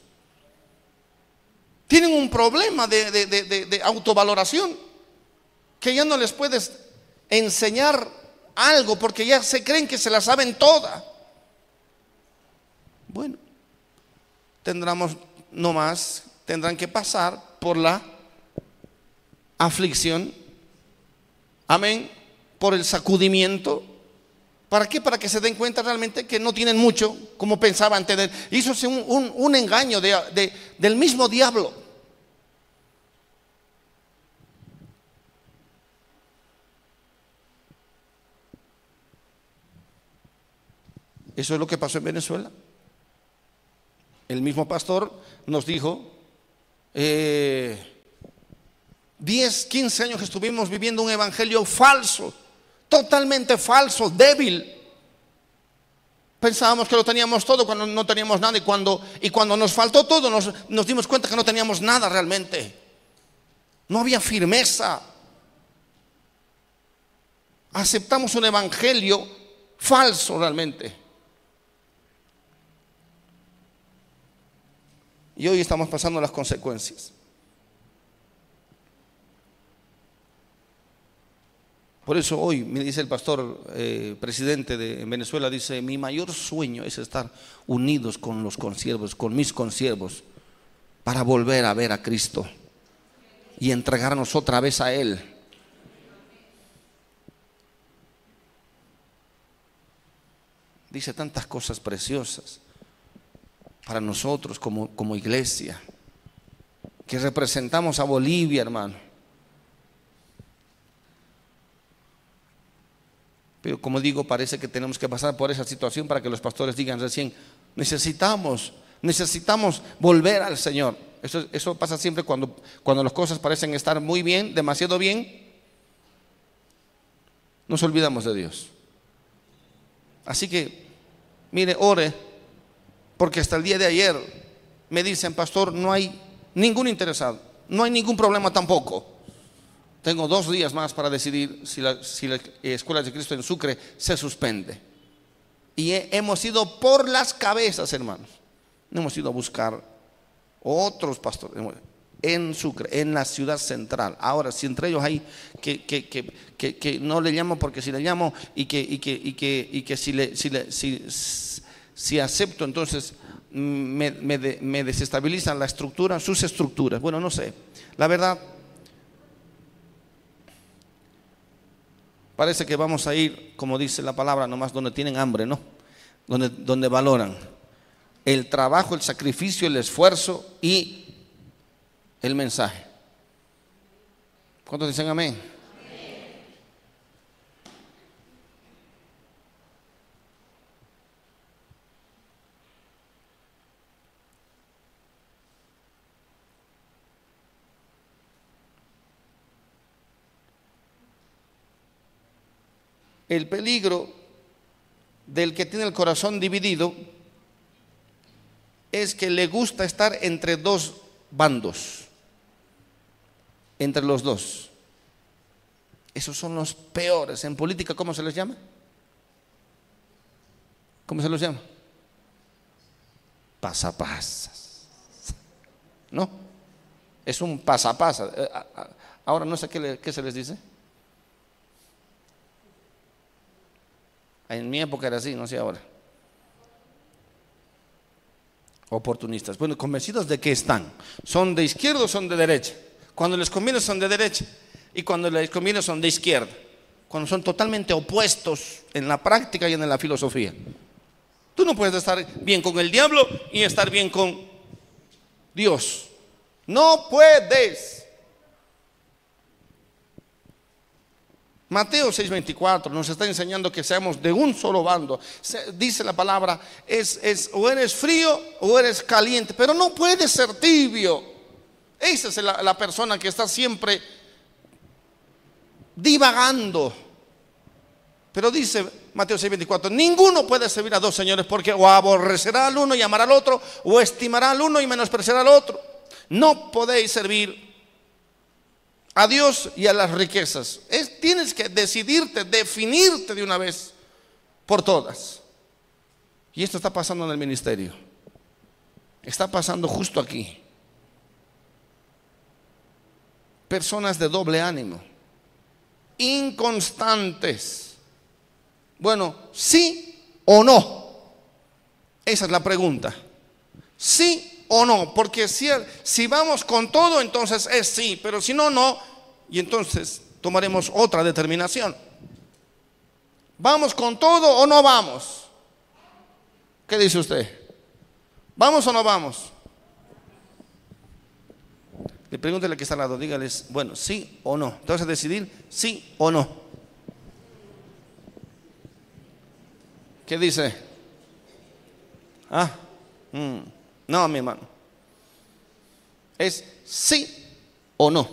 Tienen un problema de, de- autovaloración que ya no les puedes enseñar algo porque ya se creen que se la saben toda. Bueno, tendremos no más, tendrán que pasar por la aflicción, amén, por el sacudimiento. ¿Para qué? Para que se den cuenta realmente que no tienen mucho como pensaban tener. Es un, un- engaño de- del mismo diablo. Eso es lo que pasó en Venezuela. El mismo pastor nos dijo, eh, 10, 15 años estuvimos viviendo un evangelio falso, totalmente falso, débil. Pensábamos que lo teníamos todo cuando no teníamos nada y cuando, y cuando nos faltó todo nos, nos dimos cuenta que no teníamos nada realmente. No había firmeza. Aceptamos un evangelio falso realmente. Y hoy estamos pasando las consecuencias. Por eso hoy me dice el pastor eh, presidente de en Venezuela, dice, mi mayor sueño es estar unidos con los consiervos, con mis consiervos, para volver a ver a Cristo y entregarnos otra vez a Él. Dice tantas cosas preciosas para nosotros como, como iglesia, que representamos a Bolivia, hermano. Pero como digo, parece que tenemos que pasar por esa situación para que los pastores digan recién, necesitamos, necesitamos volver al Señor. Eso, eso pasa siempre cuando, cuando las cosas parecen estar muy bien, demasiado bien, nos olvidamos de Dios. Así que, mire, ore, porque hasta el día de ayer me dicen, pastor, no hay ningún interesado, no hay ningún problema tampoco. Tengo dos días más para decidir si la, si la Escuela de Cristo en Sucre se suspende. Y he- hemos ido por las cabezas, hermanos. No hemos ido a buscar otros pastores. En Sucre, en la ciudad central. Ahora, si entre ellos hay que, que, que, que, no le llamo porque si le llamo y que, y que, y que, y si, le, si, le, si, si acepto, entonces mm, me, me, de- me desestabilizan la estructura, sus estructuras. Bueno, no sé. La verdad, parece que vamos a ir, como dice la palabra, nomás donde tienen hambre, ¿no? Donde, donde valoran el trabajo, el sacrificio, el esfuerzo y el mensaje. ¿Cuántos dicen amén? El peligro del que tiene el corazón dividido es que le gusta estar entre dos bandos, entre los dos. Esos son los peores. En política, ¿cómo se les llama? ¿Cómo se los llama? Pasapasas. ¿No? Es un pasapasa. Eh, Ahora no sé qué, le- qué se les dice. En mi época era así, no sé ahora. Oportunistas. Bueno, convencidos de que están. ¿Son de izquierda o son de derecha? Cuando les conviene son de derecha y cuando les conviene son de izquierda. Cuando son totalmente opuestos en la práctica y en la filosofía. Tú no puedes estar bien con el diablo y estar bien con Dios. No puedes. Mateo 6:24 nos está enseñando que seamos de un solo bando. Dice la palabra, es, es o eres frío o eres caliente, pero no puedes ser tibio. Esa es la, la persona que está siempre divagando. Pero dice Mateo 6:24, ninguno puede servir a dos señores porque o aborrecerá al uno y amará al otro, o estimará al uno y menospreciará al otro. No podéis servir a Dios y a las riquezas. Es, tienes que decidirte, definirte de una vez por todas. Y esto está pasando en el ministerio. Está pasando justo aquí. Personas de doble ánimo, inconstantes. Bueno, sí o no. Esa es la pregunta. Sí o no, porque si, si vamos con todo, entonces es sí, pero si no, no, y entonces tomaremos otra determinación. ¿Vamos con todo o no vamos? ¿Qué dice usted? ¿Vamos o no vamos? Le pregúntele al que está al lado, dígales, bueno, sí o no. Te vas a decidir sí o no. ¿Qué dice? Ah, mm, no, mi hermano. Es sí o no.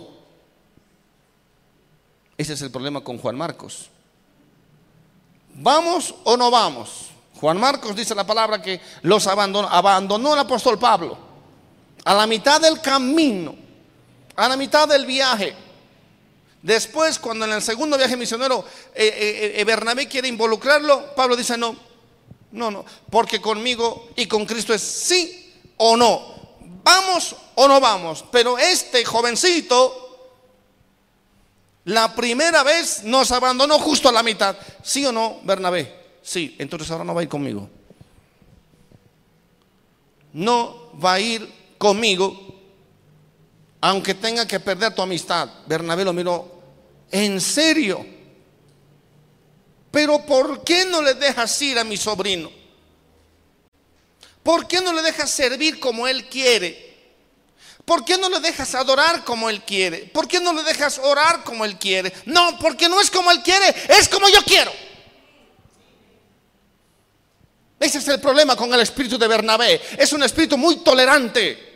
Ese es el problema con Juan Marcos. ¿Vamos o no vamos? Juan Marcos dice la palabra que los abandonó, abandonó el apóstol Pablo a la mitad del camino, a la mitad del viaje. Después, cuando en el segundo viaje misionero eh, eh, eh, Bernabé quiere involucrarlo, Pablo dice no, no, no, porque conmigo y con Cristo es sí o no. ¿Vamos o no vamos? Pero este jovencito, la primera vez nos abandonó justo a la mitad. ¿Sí o no, Bernabé? Sí, entonces ahora no va a ir conmigo. No va a ir conmigo, aunque tenga que perder tu amistad. Bernabé lo miró, ¿en serio? Pero ¿por qué no le dejas ir a mi sobrino? ¿Por qué no le dejas servir como él quiere? ¿Por qué no le dejas adorar como él quiere? ¿Por qué no le dejas orar como él quiere? No, porque no es como él quiere, es como yo quiero. Ese es el problema con el espíritu de Bernabé. Es un espíritu muy tolerante.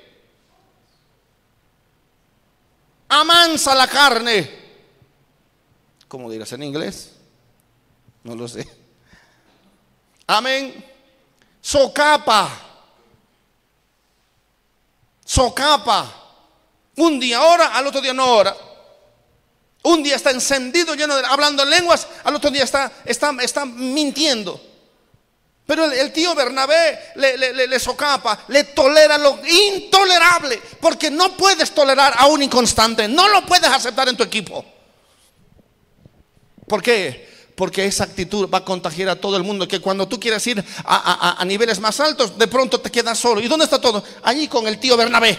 Amansa la carne. ¿Cómo dirás en inglés? No lo sé. Amén. Socapa. Socapa. Un día ora, al otro día no ora. Un día está encendido, lleno de, hablando en lenguas, al otro día está, está, está mintiendo. Pero el, tío Bernabé le, le- le- le socapa, le tolera lo intolerable, porque no puedes tolerar a un inconstante, no lo puedes aceptar en tu equipo. ¿Por qué? Porque esa actitud va a contagiar a todo el mundo, que cuando tú quieres ir a, niveles más altos, de pronto te quedas solo. ¿Y dónde está todo? Allí con el tío Bernabé.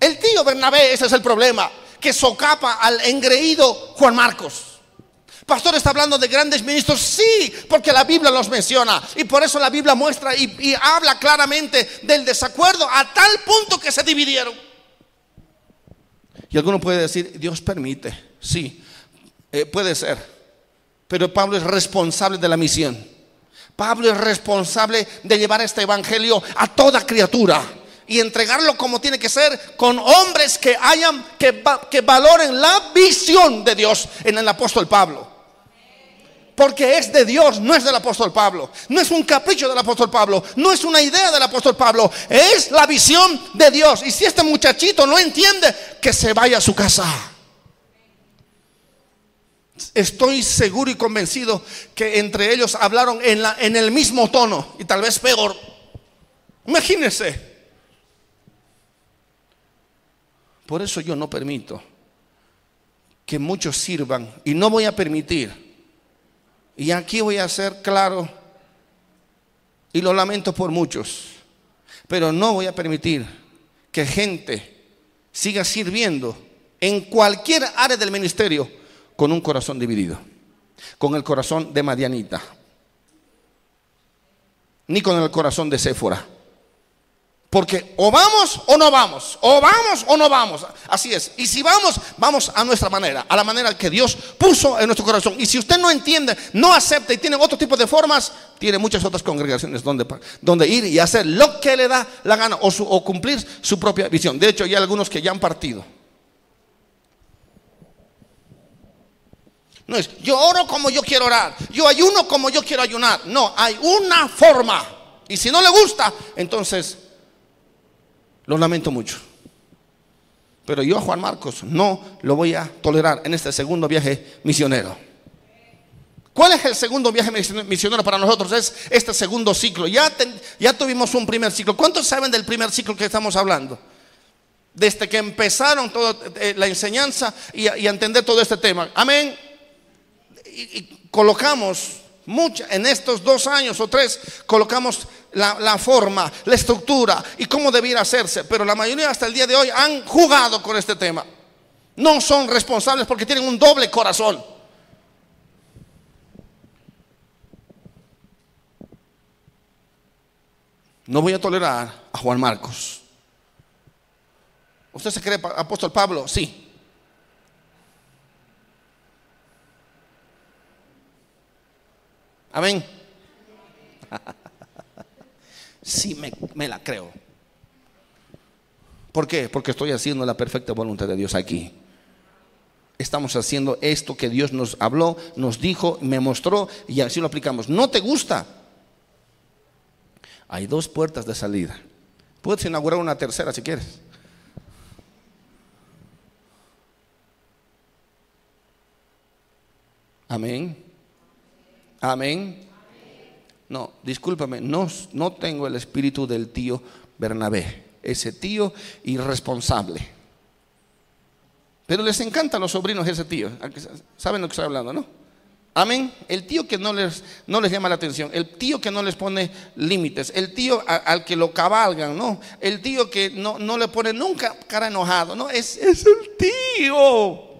El tío Bernabé, ese es el problema, que socapa al engreído Juan Marcos. Pastor está hablando de grandes ministros, sí, porque la Biblia los menciona y por eso la Biblia muestra y, y habla claramente del desacuerdo a tal punto que se dividieron. Y alguno puede decir, Dios permite, sí, eh, puede ser, pero Pablo es responsable de la misión. Pablo es responsable de llevar este evangelio a toda criatura y entregarlo como tiene que ser con hombres que hayan que, que valoren la visión de Dios en el apóstol Pablo. Porque es de Dios, no es del apóstol Pablo. No es un capricho del apóstol Pablo. No es una idea del apóstol Pablo. Es la visión de Dios. Y si este muchachito no entiende, que se vaya a su casa. Estoy seguro y convencido que entre ellos hablaron en, la, en el mismo tono y tal vez peor. Imagínense. Por eso yo no permito que muchos sirvan y no voy a permitir. Y aquí voy a ser claro y lo lamento por muchos, pero no voy a permitir que gente siga sirviendo en cualquier área del ministerio con un corazón dividido, con el corazón de Madianita, ni con el corazón de Séfora. Porque o vamos o no vamos, o vamos o no vamos. Así es. Y si vamos, vamos a nuestra manera, a la manera que Dios puso en nuestro corazón. Y si usted no entiende, no acepta y tiene otro tipo de formas, tiene muchas otras congregaciones donde, donde ir y hacer lo que le da la gana o, su- o cumplir su propia visión. De hecho, hay algunos que ya han partido. No es, yo oro como yo quiero orar, yo ayuno como yo quiero ayunar. No, hay una forma. Y si no le gusta, entonces lo lamento mucho. Pero yo Juan Marcos no lo voy a tolerar en este segundo viaje misionero. ¿Cuál es el segundo viaje misionero para nosotros? Es este segundo ciclo. Ya, ya tuvimos un primer ciclo. ¿Cuántos saben del primer ciclo que estamos hablando? Desde que empezaron toda la enseñanza y y entender todo este tema. Amén. Y, colocamos mucha, en estos dos años o tres, colocamos la, la forma, la estructura y cómo debiera hacerse. Pero la mayoría hasta el día de hoy han jugado con este tema. No son responsables porque tienen un doble corazón. No voy a tolerar a Juan Marcos. ¿Usted se cree apóstol Pablo? Sí. Amén. Sí, me, me la creo. ¿Por qué? Porque estoy haciendo la perfecta voluntad de Dios aquí. Estamos haciendo esto que Dios nos habló, nos dijo, me mostró y así lo aplicamos. ¿No te gusta? Hay dos puertas de salida. Puedes inaugurar una tercera si quieres. Amén. Amén. No, discúlpame, no, no tengo el espíritu del tío Bernabé, ese tío irresponsable. Pero les encanta a los sobrinos ese tío. ¿Saben lo que estoy hablando, no? Amén. El tío que no les, no les llama la atención, el tío que no les pone límites, el tío al que lo cabalgan, ¿no? El tío que no, no le pone nunca cara enojado, ¿no? Es, es el tío.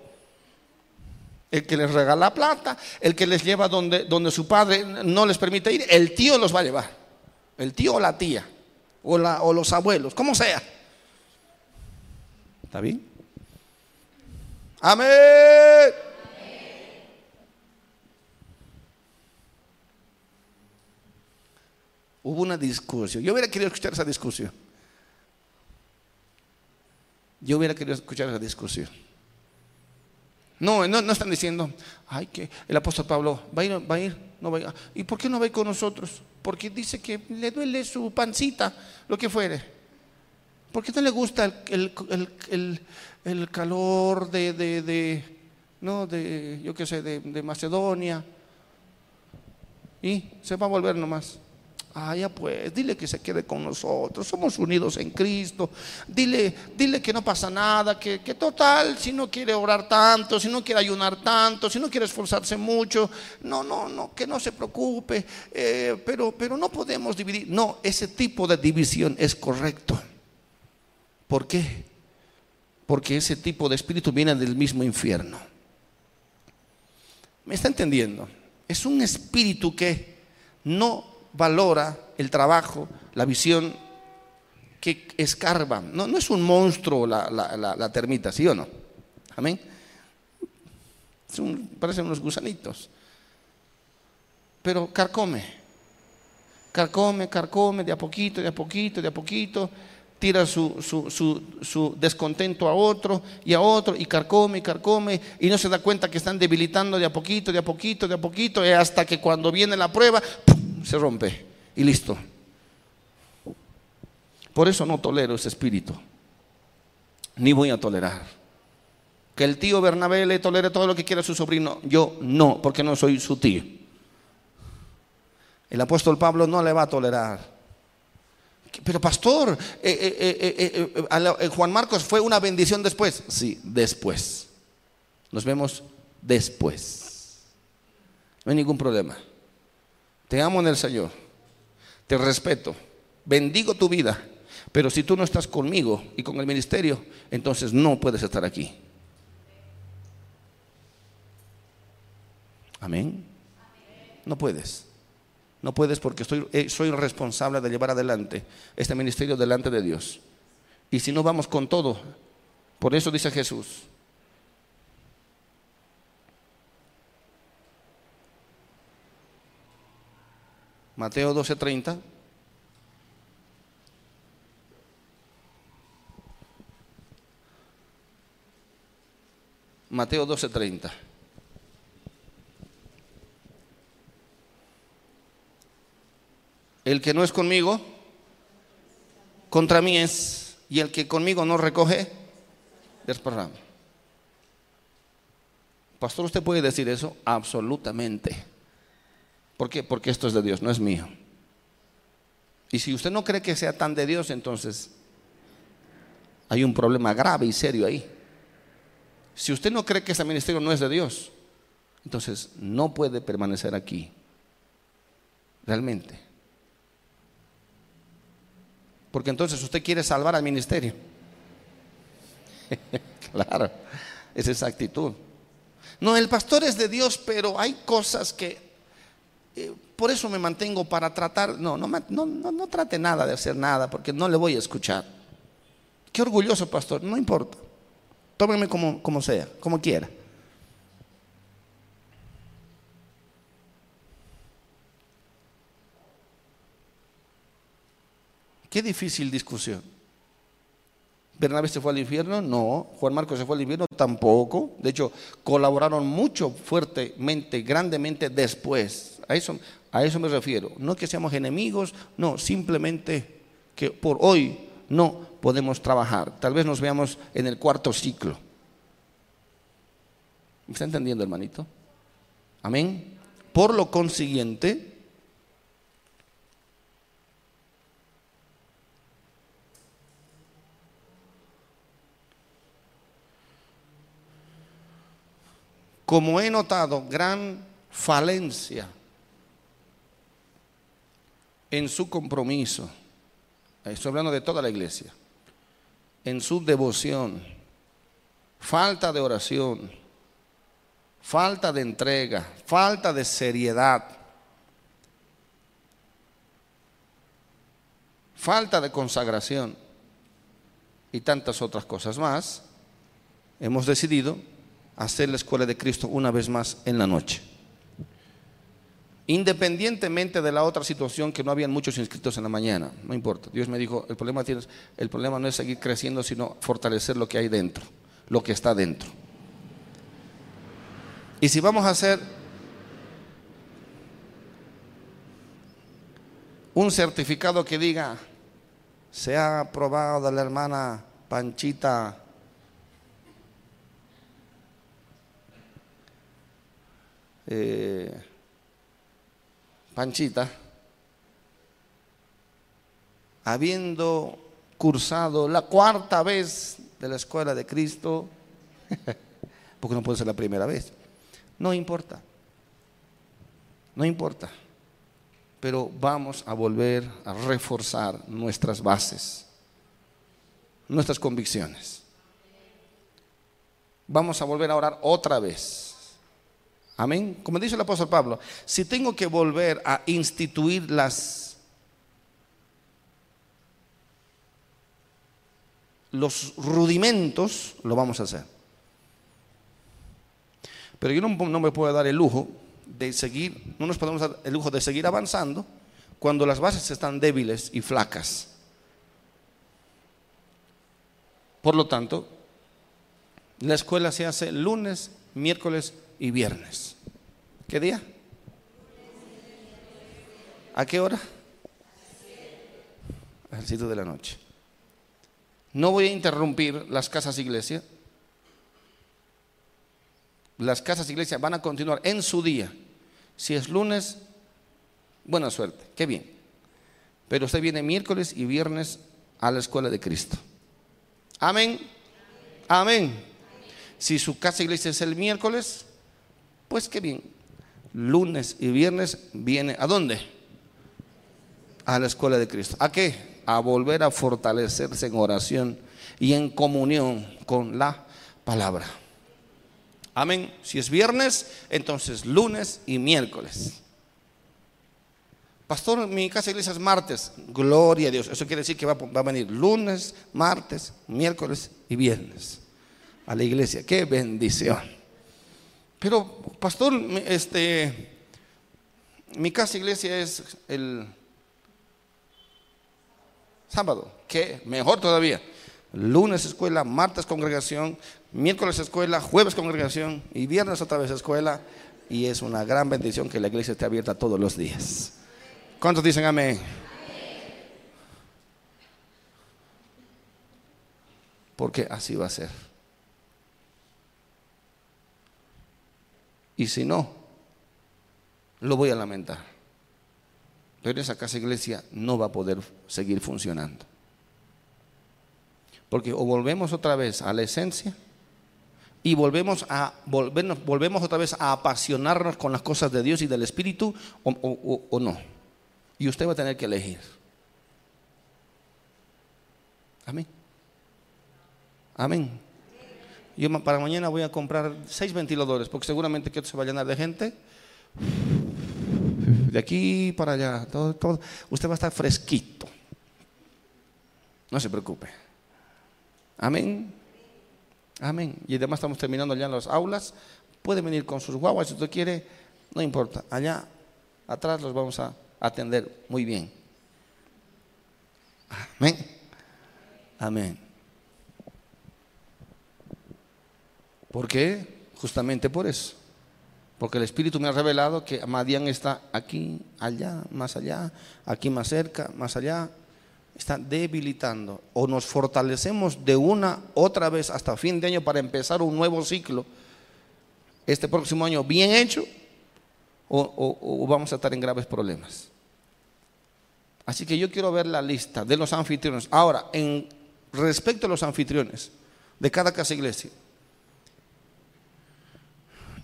El que les regala plata, el que les lleva donde, donde su padre no les permite ir, el tío los va a llevar. El tío o la tía, o, la, o los abuelos, como sea. ¿Está bien? Amén. Hubo una discusión. Yo hubiera querido escuchar esa discusión. Yo hubiera querido escuchar esa discusión. No, no, no están diciendo, ay, que el apóstol Pablo va a ir, va a ir, no va a ir. ¿Y por qué no va a ir con nosotros? Porque dice que le duele su pancita, lo que fuere. ¿Por qué no le gusta el, el- el- el- el calor de, de- de, no, de, yo qué sé, de, de Macedonia? Y se va a volver nomás. Ah, ya pues, dile que se quede con nosotros, somos unidos en Cristo. Dile, dile que no pasa nada, que, que total, si no quiere orar tanto, si no quiere ayunar tanto, si no quiere esforzarse mucho, no, no, no, que no se preocupe, eh, pero, pero no podemos dividir. No, ese tipo de división es correcto. ¿Por qué? Porque ese tipo de espíritu viene del mismo infierno. ¿Me está entendiendo? Es un espíritu que no valora el trabajo, la visión, que escarba. No, no es un monstruo la, la, termita, ¿sí o no? Amén. parecen unos gusanitos. Pero carcome. Carcome, carcome, de a poquito, de a poquito, de a poquito tira su, su, descontento a otro y a otro y carcome y carcome y no se da cuenta que están debilitando de a poquito, de a poquito, de a poquito, hasta que cuando viene la prueba se rompe y listo. Por eso no tolero ese espíritu, ni voy a tolerar. Que el tío Bernabé le tolere todo lo que quiera a su sobrino, yo no, porque no soy su tío. El apóstol Pablo no le va a tolerar pero pastor, eh, eh, eh, Juan Marcos fue una bendición después. Sí, después. Nos vemos después. No hay ningún problema. Te amo en el Señor. Te respeto. Bendigo tu vida. Pero si tú no estás conmigo y con el ministerio, entonces no puedes estar aquí. Amén. No puedes. No puedes porque eh, soy responsable de llevar adelante este ministerio delante de Dios. Y si no vamos con todo, por eso dice Jesús, Mateo 12:30. Mateo 12:30. El que no es conmigo, contra mí es, y el que conmigo no recoge, desparrama. Pastor, ¿usted puede decir eso? Absolutamente. ¿Por qué? Porque esto es de Dios, no es mío. Y si usted no cree que sea tan de Dios, entonces hay un problema grave y serio ahí. Si usted no cree que ese ministerio no es de Dios, entonces no puede permanecer aquí. Realmente. Porque entonces usted quiere salvar al ministerio. claro, es esa actitud. No, el pastor es de Dios, pero hay cosas que eh, por eso me mantengo para tratar. No, no, no, no, trate nada de hacer nada, porque no le voy a escuchar. Qué orgulloso, pastor, no importa. Tómeme como, como sea, como quiera. Qué difícil discusión. ¿Bernabé se fue al infierno? No. ¿Juan Marcos se fue al infierno? Tampoco. De hecho, colaboraron mucho fuertemente, grandemente después. A eso, a eso me refiero. No que seamos enemigos, no, simplemente que por hoy no podemos trabajar. Tal vez nos veamos en el cuarto ciclo. ¿Me está entendiendo, hermanito? Amén. Por lo consiguiente, como he notado gran falencia en su compromiso, estoy hablando de toda la iglesia, en su devoción, falta de oración, falta de entrega, falta de seriedad, falta de consagración y tantas otras cosas más, hemos decidido hacer la escuela de Cristo una vez más en la noche. Independientemente de la otra situación que no habían muchos inscritos en la mañana, no importa. Dios me dijo, el problema, tienes, el problema no es seguir creciendo, sino fortalecer lo que hay dentro, lo que está dentro. Y si vamos a hacer un certificado que diga, se ha aprobado la hermana Panchita Eh, Panchita, habiendo cursado la cuarta vez de la escuela de Cristo, porque no puede ser la primera vez, no importa, no importa, pero vamos a volver a reforzar nuestras bases, nuestras convicciones. Vamos a volver a orar otra vez. Amén. Como dice el apóstol Pablo, si tengo que volver a instituir las los rudimentos, lo vamos a hacer. Pero yo no, no, me puedo dar el lujo de seguir, no nos podemos dar el lujo de seguir avanzando cuando las bases están débiles y flacas. Por lo tanto, la escuela se hace lunes, miércoles y viernes. ¿Qué día? ¿A qué hora? A las de la noche. No voy a interrumpir las casas iglesia. Las casas iglesia van a continuar en su día. Si es lunes, buena suerte, qué bien. Pero usted viene miércoles y viernes a la escuela de Cristo. Amén. Amén. Si su casa iglesia es el miércoles, pues qué bien. Lunes y viernes viene a dónde? A la escuela de Cristo. ¿A qué? A volver a fortalecerse en oración y en comunión con la palabra. Amén. Si es viernes, entonces lunes y miércoles. Pastor, mi casa iglesia es martes. Gloria a Dios. Eso quiere decir que va, va a venir lunes, martes, miércoles y viernes a la iglesia. Qué bendición. Pero, pastor, este, mi casa iglesia es el sábado. ¿Qué? Mejor todavía. Lunes escuela, martes congregación, miércoles escuela, jueves congregación y viernes otra vez escuela. Y es una gran bendición que la iglesia esté abierta todos los días. ¿Cuántos dicen amén? Porque así va a ser. Y si no, lo voy a lamentar. Pero esa casa iglesia no va a poder seguir funcionando. Porque o volvemos otra vez a la esencia y volvemos a volvernos, volvemos otra vez a apasionarnos con las cosas de Dios y del Espíritu o, o no. Y usted va a tener que elegir. Amén. Amén. Yo para mañana voy a comprar seis ventiladores, porque seguramente que esto se va a llenar de gente. De aquí para allá, todo, todo. Usted va a estar fresquito. No se preocupe. Amén. Amén. Y además estamos terminando ya en las aulas. Puede venir con sus guaguas si usted quiere, no importa. Allá atrás los vamos a atender muy bien. Amén. Amén. ¿Por qué? Justamente por eso. Porque el Espíritu me ha revelado que Madian está aquí, allá, más allá, aquí más cerca, más allá. Está debilitando. O nos fortalecemos de una otra vez hasta fin de año para empezar un nuevo ciclo. Este próximo año bien hecho o, o vamos a estar en graves problemas. Así que yo quiero ver la lista de los anfitriones. Ahora, en respecto a los anfitriones de cada casa iglesia,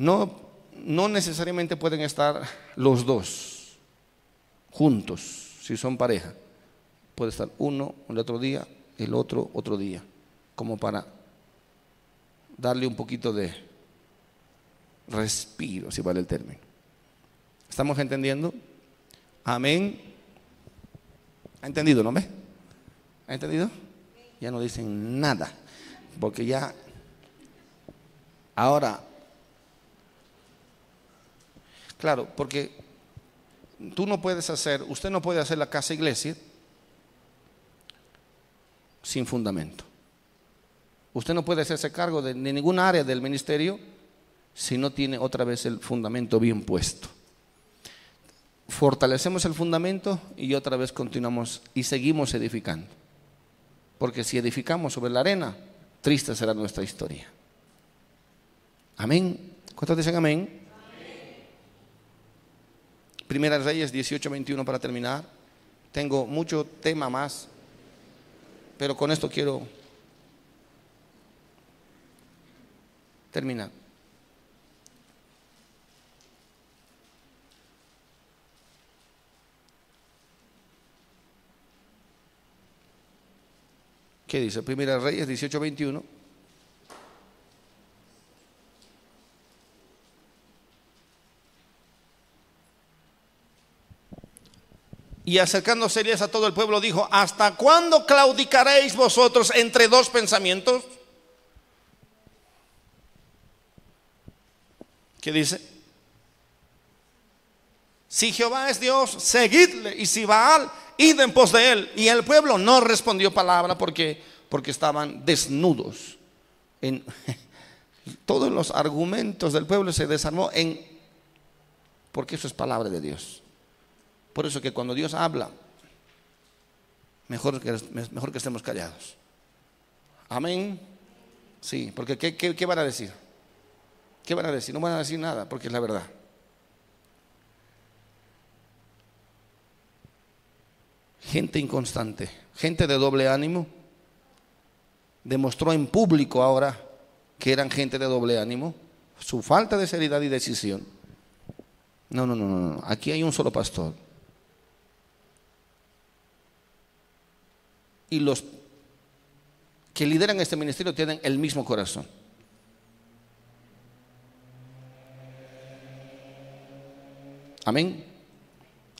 no, no necesariamente pueden estar los dos juntos, si son pareja. Puede estar uno el otro día, el otro otro día, como para darle un poquito de respiro, si vale el término. ¿Estamos entendiendo? Amén. ¿Ha entendido, no ve? ¿Ha entendido? Ya no dicen nada, porque ya ahora Claro, porque tú no puedes hacer, usted no puede hacer la casa iglesia sin fundamento. Usted no puede hacerse cargo de, ninguna área del ministerio si no tiene otra vez el fundamento bien puesto. Fortalecemos el fundamento y otra vez continuamos y seguimos edificando. Porque si edificamos sobre la arena, triste será nuestra historia. Amén. ¿Cuántos dicen amén? Primera Reyes 18, 21 para terminar. Tengo mucho tema más, pero con esto quiero terminar. ¿Qué dice? Primera Reyes 18:21. Y acercándose Elías a todo el pueblo dijo, ¿hasta cuándo claudicaréis vosotros entre dos pensamientos? ¿Qué dice? Si Jehová es Dios, seguidle. Y si Baal, id en pos de él. Y el pueblo no respondió palabra porque, porque estaban desnudos. En, todos los argumentos del pueblo se desarmó en, porque eso es palabra de Dios. Por eso que cuando Dios habla, mejor que, mejor que estemos callados. Amén. Sí, porque ¿qué, qué, qué van a decir? ¿Qué van a decir? No van a decir nada, porque es la verdad. Gente inconstante, gente de doble ánimo, demostró en público ahora que eran gente de doble ánimo, su falta de seriedad y decisión. No, no, no, no, no. Aquí hay un solo pastor. Y los que lideran este ministerio tienen el mismo corazón. Amén.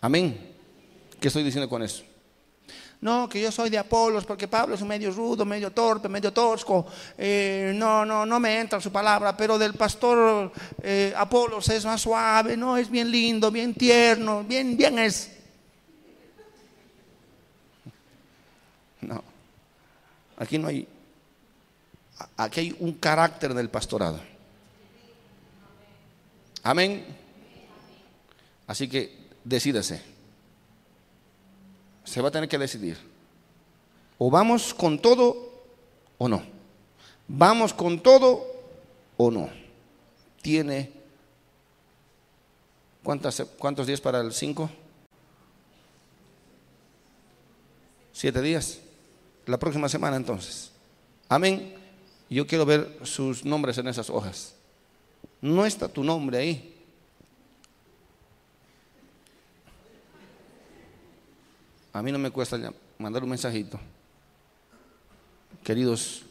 Amén. ¿Qué estoy diciendo con eso? No, que yo soy de Apolos porque Pablo es medio rudo, medio torpe, medio tosco. Eh, no, no, no me entra su palabra, pero del pastor eh, Apolos es más suave, no, es bien lindo, bien tierno, bien, bien es. Aquí no hay, aquí hay un carácter del pastorado. Amén. Así que decídase. Se va a tener que decidir. O vamos con todo o no. Vamos con todo o no. Tiene ¿cuántas, ¿cuántos días para el 5? Siete días. La próxima semana entonces. Amén. Yo quiero ver sus nombres en esas hojas. No está tu nombre ahí. A mí no me cuesta mandar un mensajito. Queridos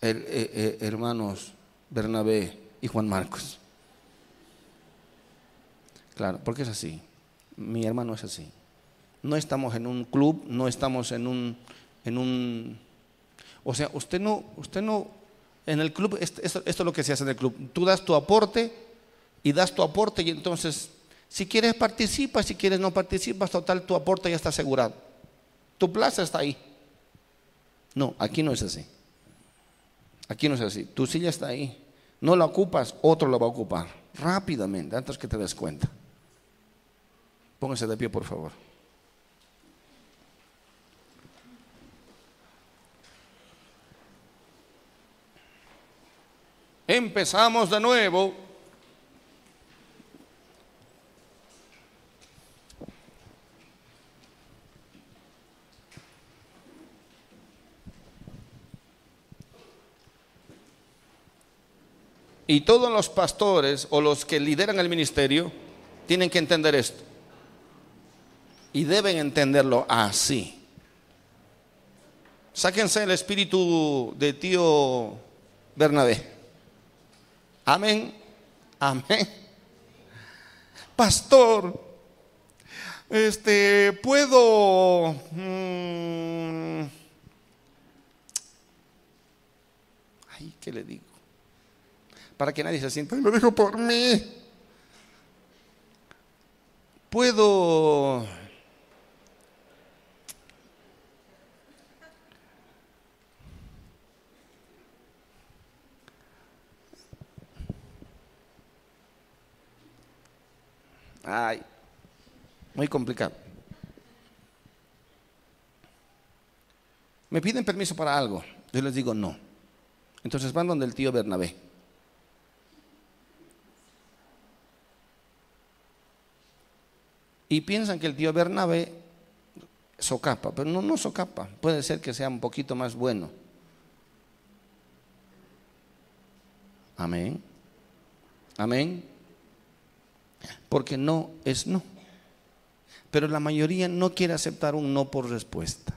eh, eh, hermanos Bernabé y Juan Marcos. Claro, porque es así. Mi hermano es así. No estamos en un club, no estamos en un, en un, o sea, usted no, usted no, en el club, esto, esto es lo que se hace en el club. Tú das tu aporte y das tu aporte y entonces si quieres participa, si quieres no participas, total tu aporte ya está asegurado. Tu plaza está ahí. No, aquí no es así. Aquí no es así. Tu silla está ahí. No la ocupas, otro la va a ocupar. Rápidamente, antes que te des cuenta. Póngase de pie, por favor. Empezamos de nuevo. Y todos los pastores o los que lideran el ministerio tienen que entender esto. Y deben entenderlo así. Sáquense el espíritu de tío Bernabé. Amén. Amén. Pastor, este, puedo... Mm, ay, ¿qué le digo? para que nadie se sienta, lo dijo por mí. Puedo Ay, muy complicado. Me piden permiso para algo. Yo les digo no. Entonces van donde el tío Bernabé. y piensan que el tío Bernabé socapa, pero no, no socapa, puede ser que sea un poquito más bueno. Amén. Amén. Porque no es no. Pero la mayoría no quiere aceptar un no por respuesta.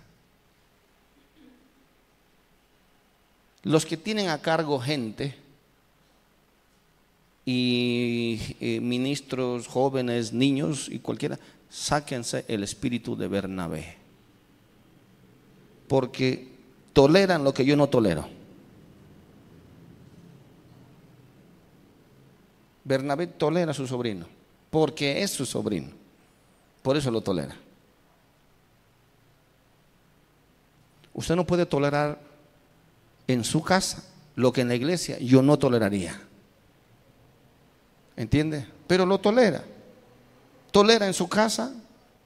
Los que tienen a cargo gente y eh, ministros, jóvenes, niños y cualquiera, sáquense el espíritu de Bernabé. Porque toleran lo que yo no tolero. Bernabé tolera a su sobrino, porque es su sobrino. Por eso lo tolera. Usted no puede tolerar en su casa lo que en la iglesia yo no toleraría. ¿Entiende? Pero lo tolera. Tolera en su casa,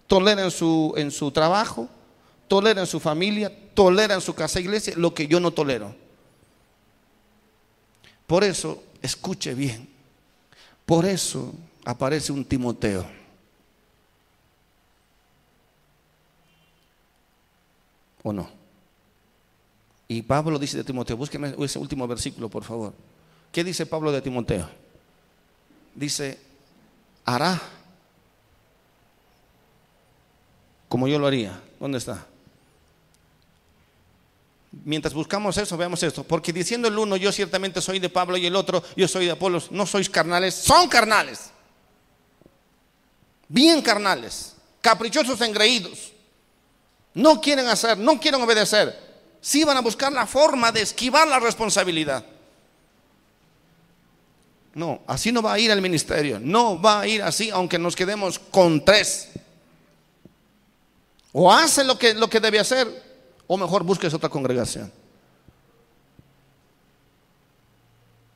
tolera en su, en su trabajo, tolera en su familia, tolera en su casa iglesia lo que yo no tolero. Por eso, escuche bien, por eso aparece un Timoteo. ¿O no? Y Pablo dice de Timoteo, búsqueme ese último versículo, por favor. ¿Qué dice Pablo de Timoteo? Dice, hará como yo lo haría. ¿Dónde está? Mientras buscamos eso, veamos esto. Porque diciendo el uno, yo ciertamente soy de Pablo y el otro, yo soy de Apolos, no sois carnales, son carnales. Bien carnales, caprichosos, engreídos. No quieren hacer, no quieren obedecer. Sí van a buscar la forma de esquivar la responsabilidad. No, así no va a ir al ministerio. No va a ir así, aunque nos quedemos con tres. O hace lo que, lo que debe hacer, o mejor busques otra congregación.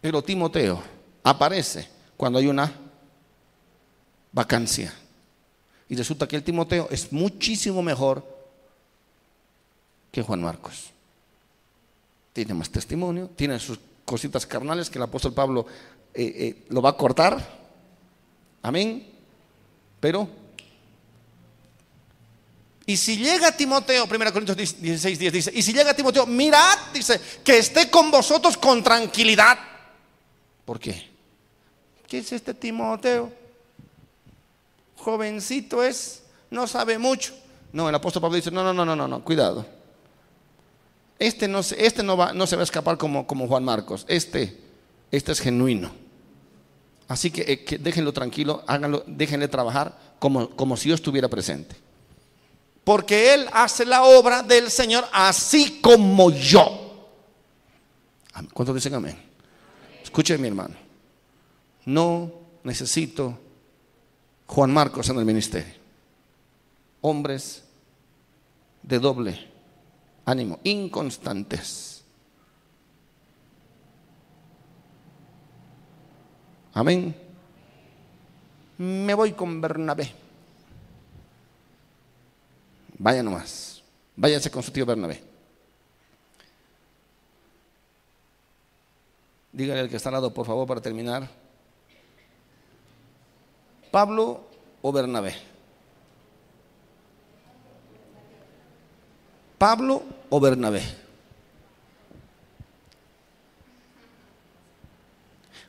Pero Timoteo aparece cuando hay una vacancia. Y resulta que el Timoteo es muchísimo mejor que Juan Marcos. Tiene más testimonio, tiene sus cositas carnales que el apóstol Pablo eh, eh, lo va a cortar. Amén. Pero y si llega Timoteo, 1 Corintios 16, 10 dice, y si llega Timoteo, mirad, dice, que esté con vosotros con tranquilidad. ¿Por qué? ¿Qué es este Timoteo? Jovencito es, no sabe mucho. No, el apóstol Pablo dice, no, no, no, no, no, no cuidado. Este no, este no, va, no se va a escapar como, como Juan Marcos. Este, este es genuino. Así que, eh, que déjenlo tranquilo, háganlo, déjenle trabajar como, como si yo estuviera presente porque Él hace la obra del Señor así como yo. ¿Cuántos dicen amén? Escuchen mi hermano. No necesito Juan Marcos en el ministerio. Hombres de doble ánimo, inconstantes. Amén. Me voy con Bernabé. Vaya nomás. Váyase con su tío Bernabé. Dígale al que está al lado, por favor, para terminar. ¿Pablo o Bernabé? ¿Pablo o Bernabé?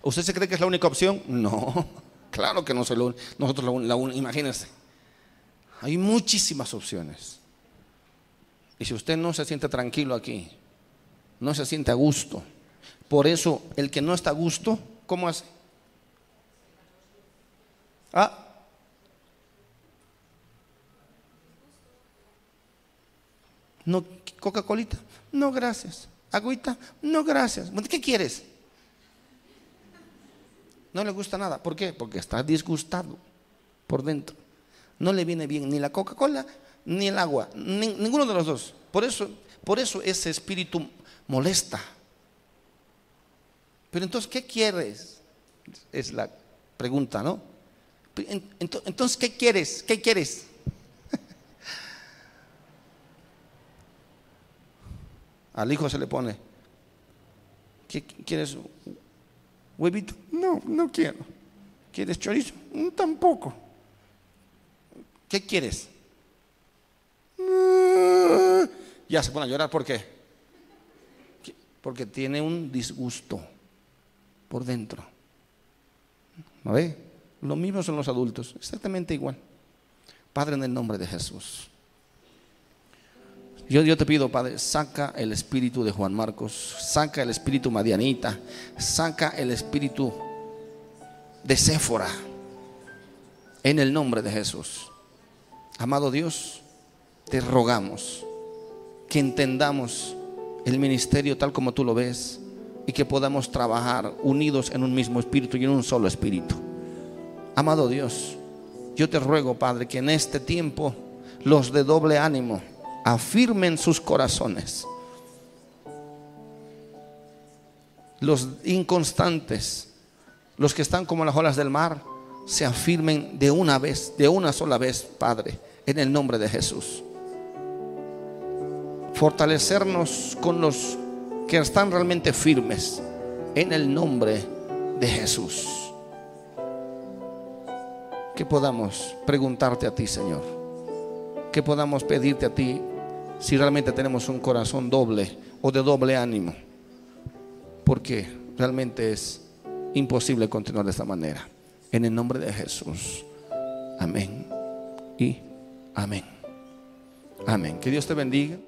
¿Usted se cree que es la única opción? No, claro que no soy la Nosotros la, la imagínense. Hay muchísimas opciones. Y si usted no se siente tranquilo aquí, no se siente a gusto, por eso el que no está a gusto, ¿cómo hace? Ah. No, Coca-Colita, no gracias. Agüita, no gracias. ¿Qué quieres? No le gusta nada. ¿Por qué? Porque está disgustado por dentro no le viene bien ni la Coca-Cola ni el agua, ninguno de los dos. Por eso, por eso ese espíritu molesta. Pero entonces, ¿qué quieres? Es la pregunta, ¿no? Entonces, ¿qué quieres? ¿Qué quieres? Al hijo se le pone, ¿qué quieres? ¿Huevito? No, no quiero. ¿Quieres chorizo? Mm, tampoco. ¿Qué quieres? ya se pone a llorar. ¿Por qué? Porque tiene un disgusto por dentro. ¿No ve? Lo mismo son los adultos, exactamente igual. Padre, en el nombre de Jesús. Yo, yo te pido, Padre, saca el espíritu de Juan Marcos, saca el espíritu Madianita, saca el espíritu de Séfora, en el nombre de Jesús. Amado Dios, te rogamos que entendamos el ministerio tal como tú lo ves y que podamos trabajar unidos en un mismo espíritu y en un solo espíritu. Amado Dios, yo te ruego, Padre, que en este tiempo los de doble ánimo afirmen sus corazones. Los inconstantes, los que están como las olas del mar, se afirmen de una vez, de una sola vez, Padre, en el nombre de Jesús. Fortalecernos con los que están realmente firmes, en el nombre de Jesús. Que podamos preguntarte a ti, Señor. Que podamos pedirte a ti si realmente tenemos un corazón doble o de doble ánimo. Porque realmente es imposible continuar de esta manera. En el nombre de Jesús. Amén. Y amén. Amén. Que Dios te bendiga.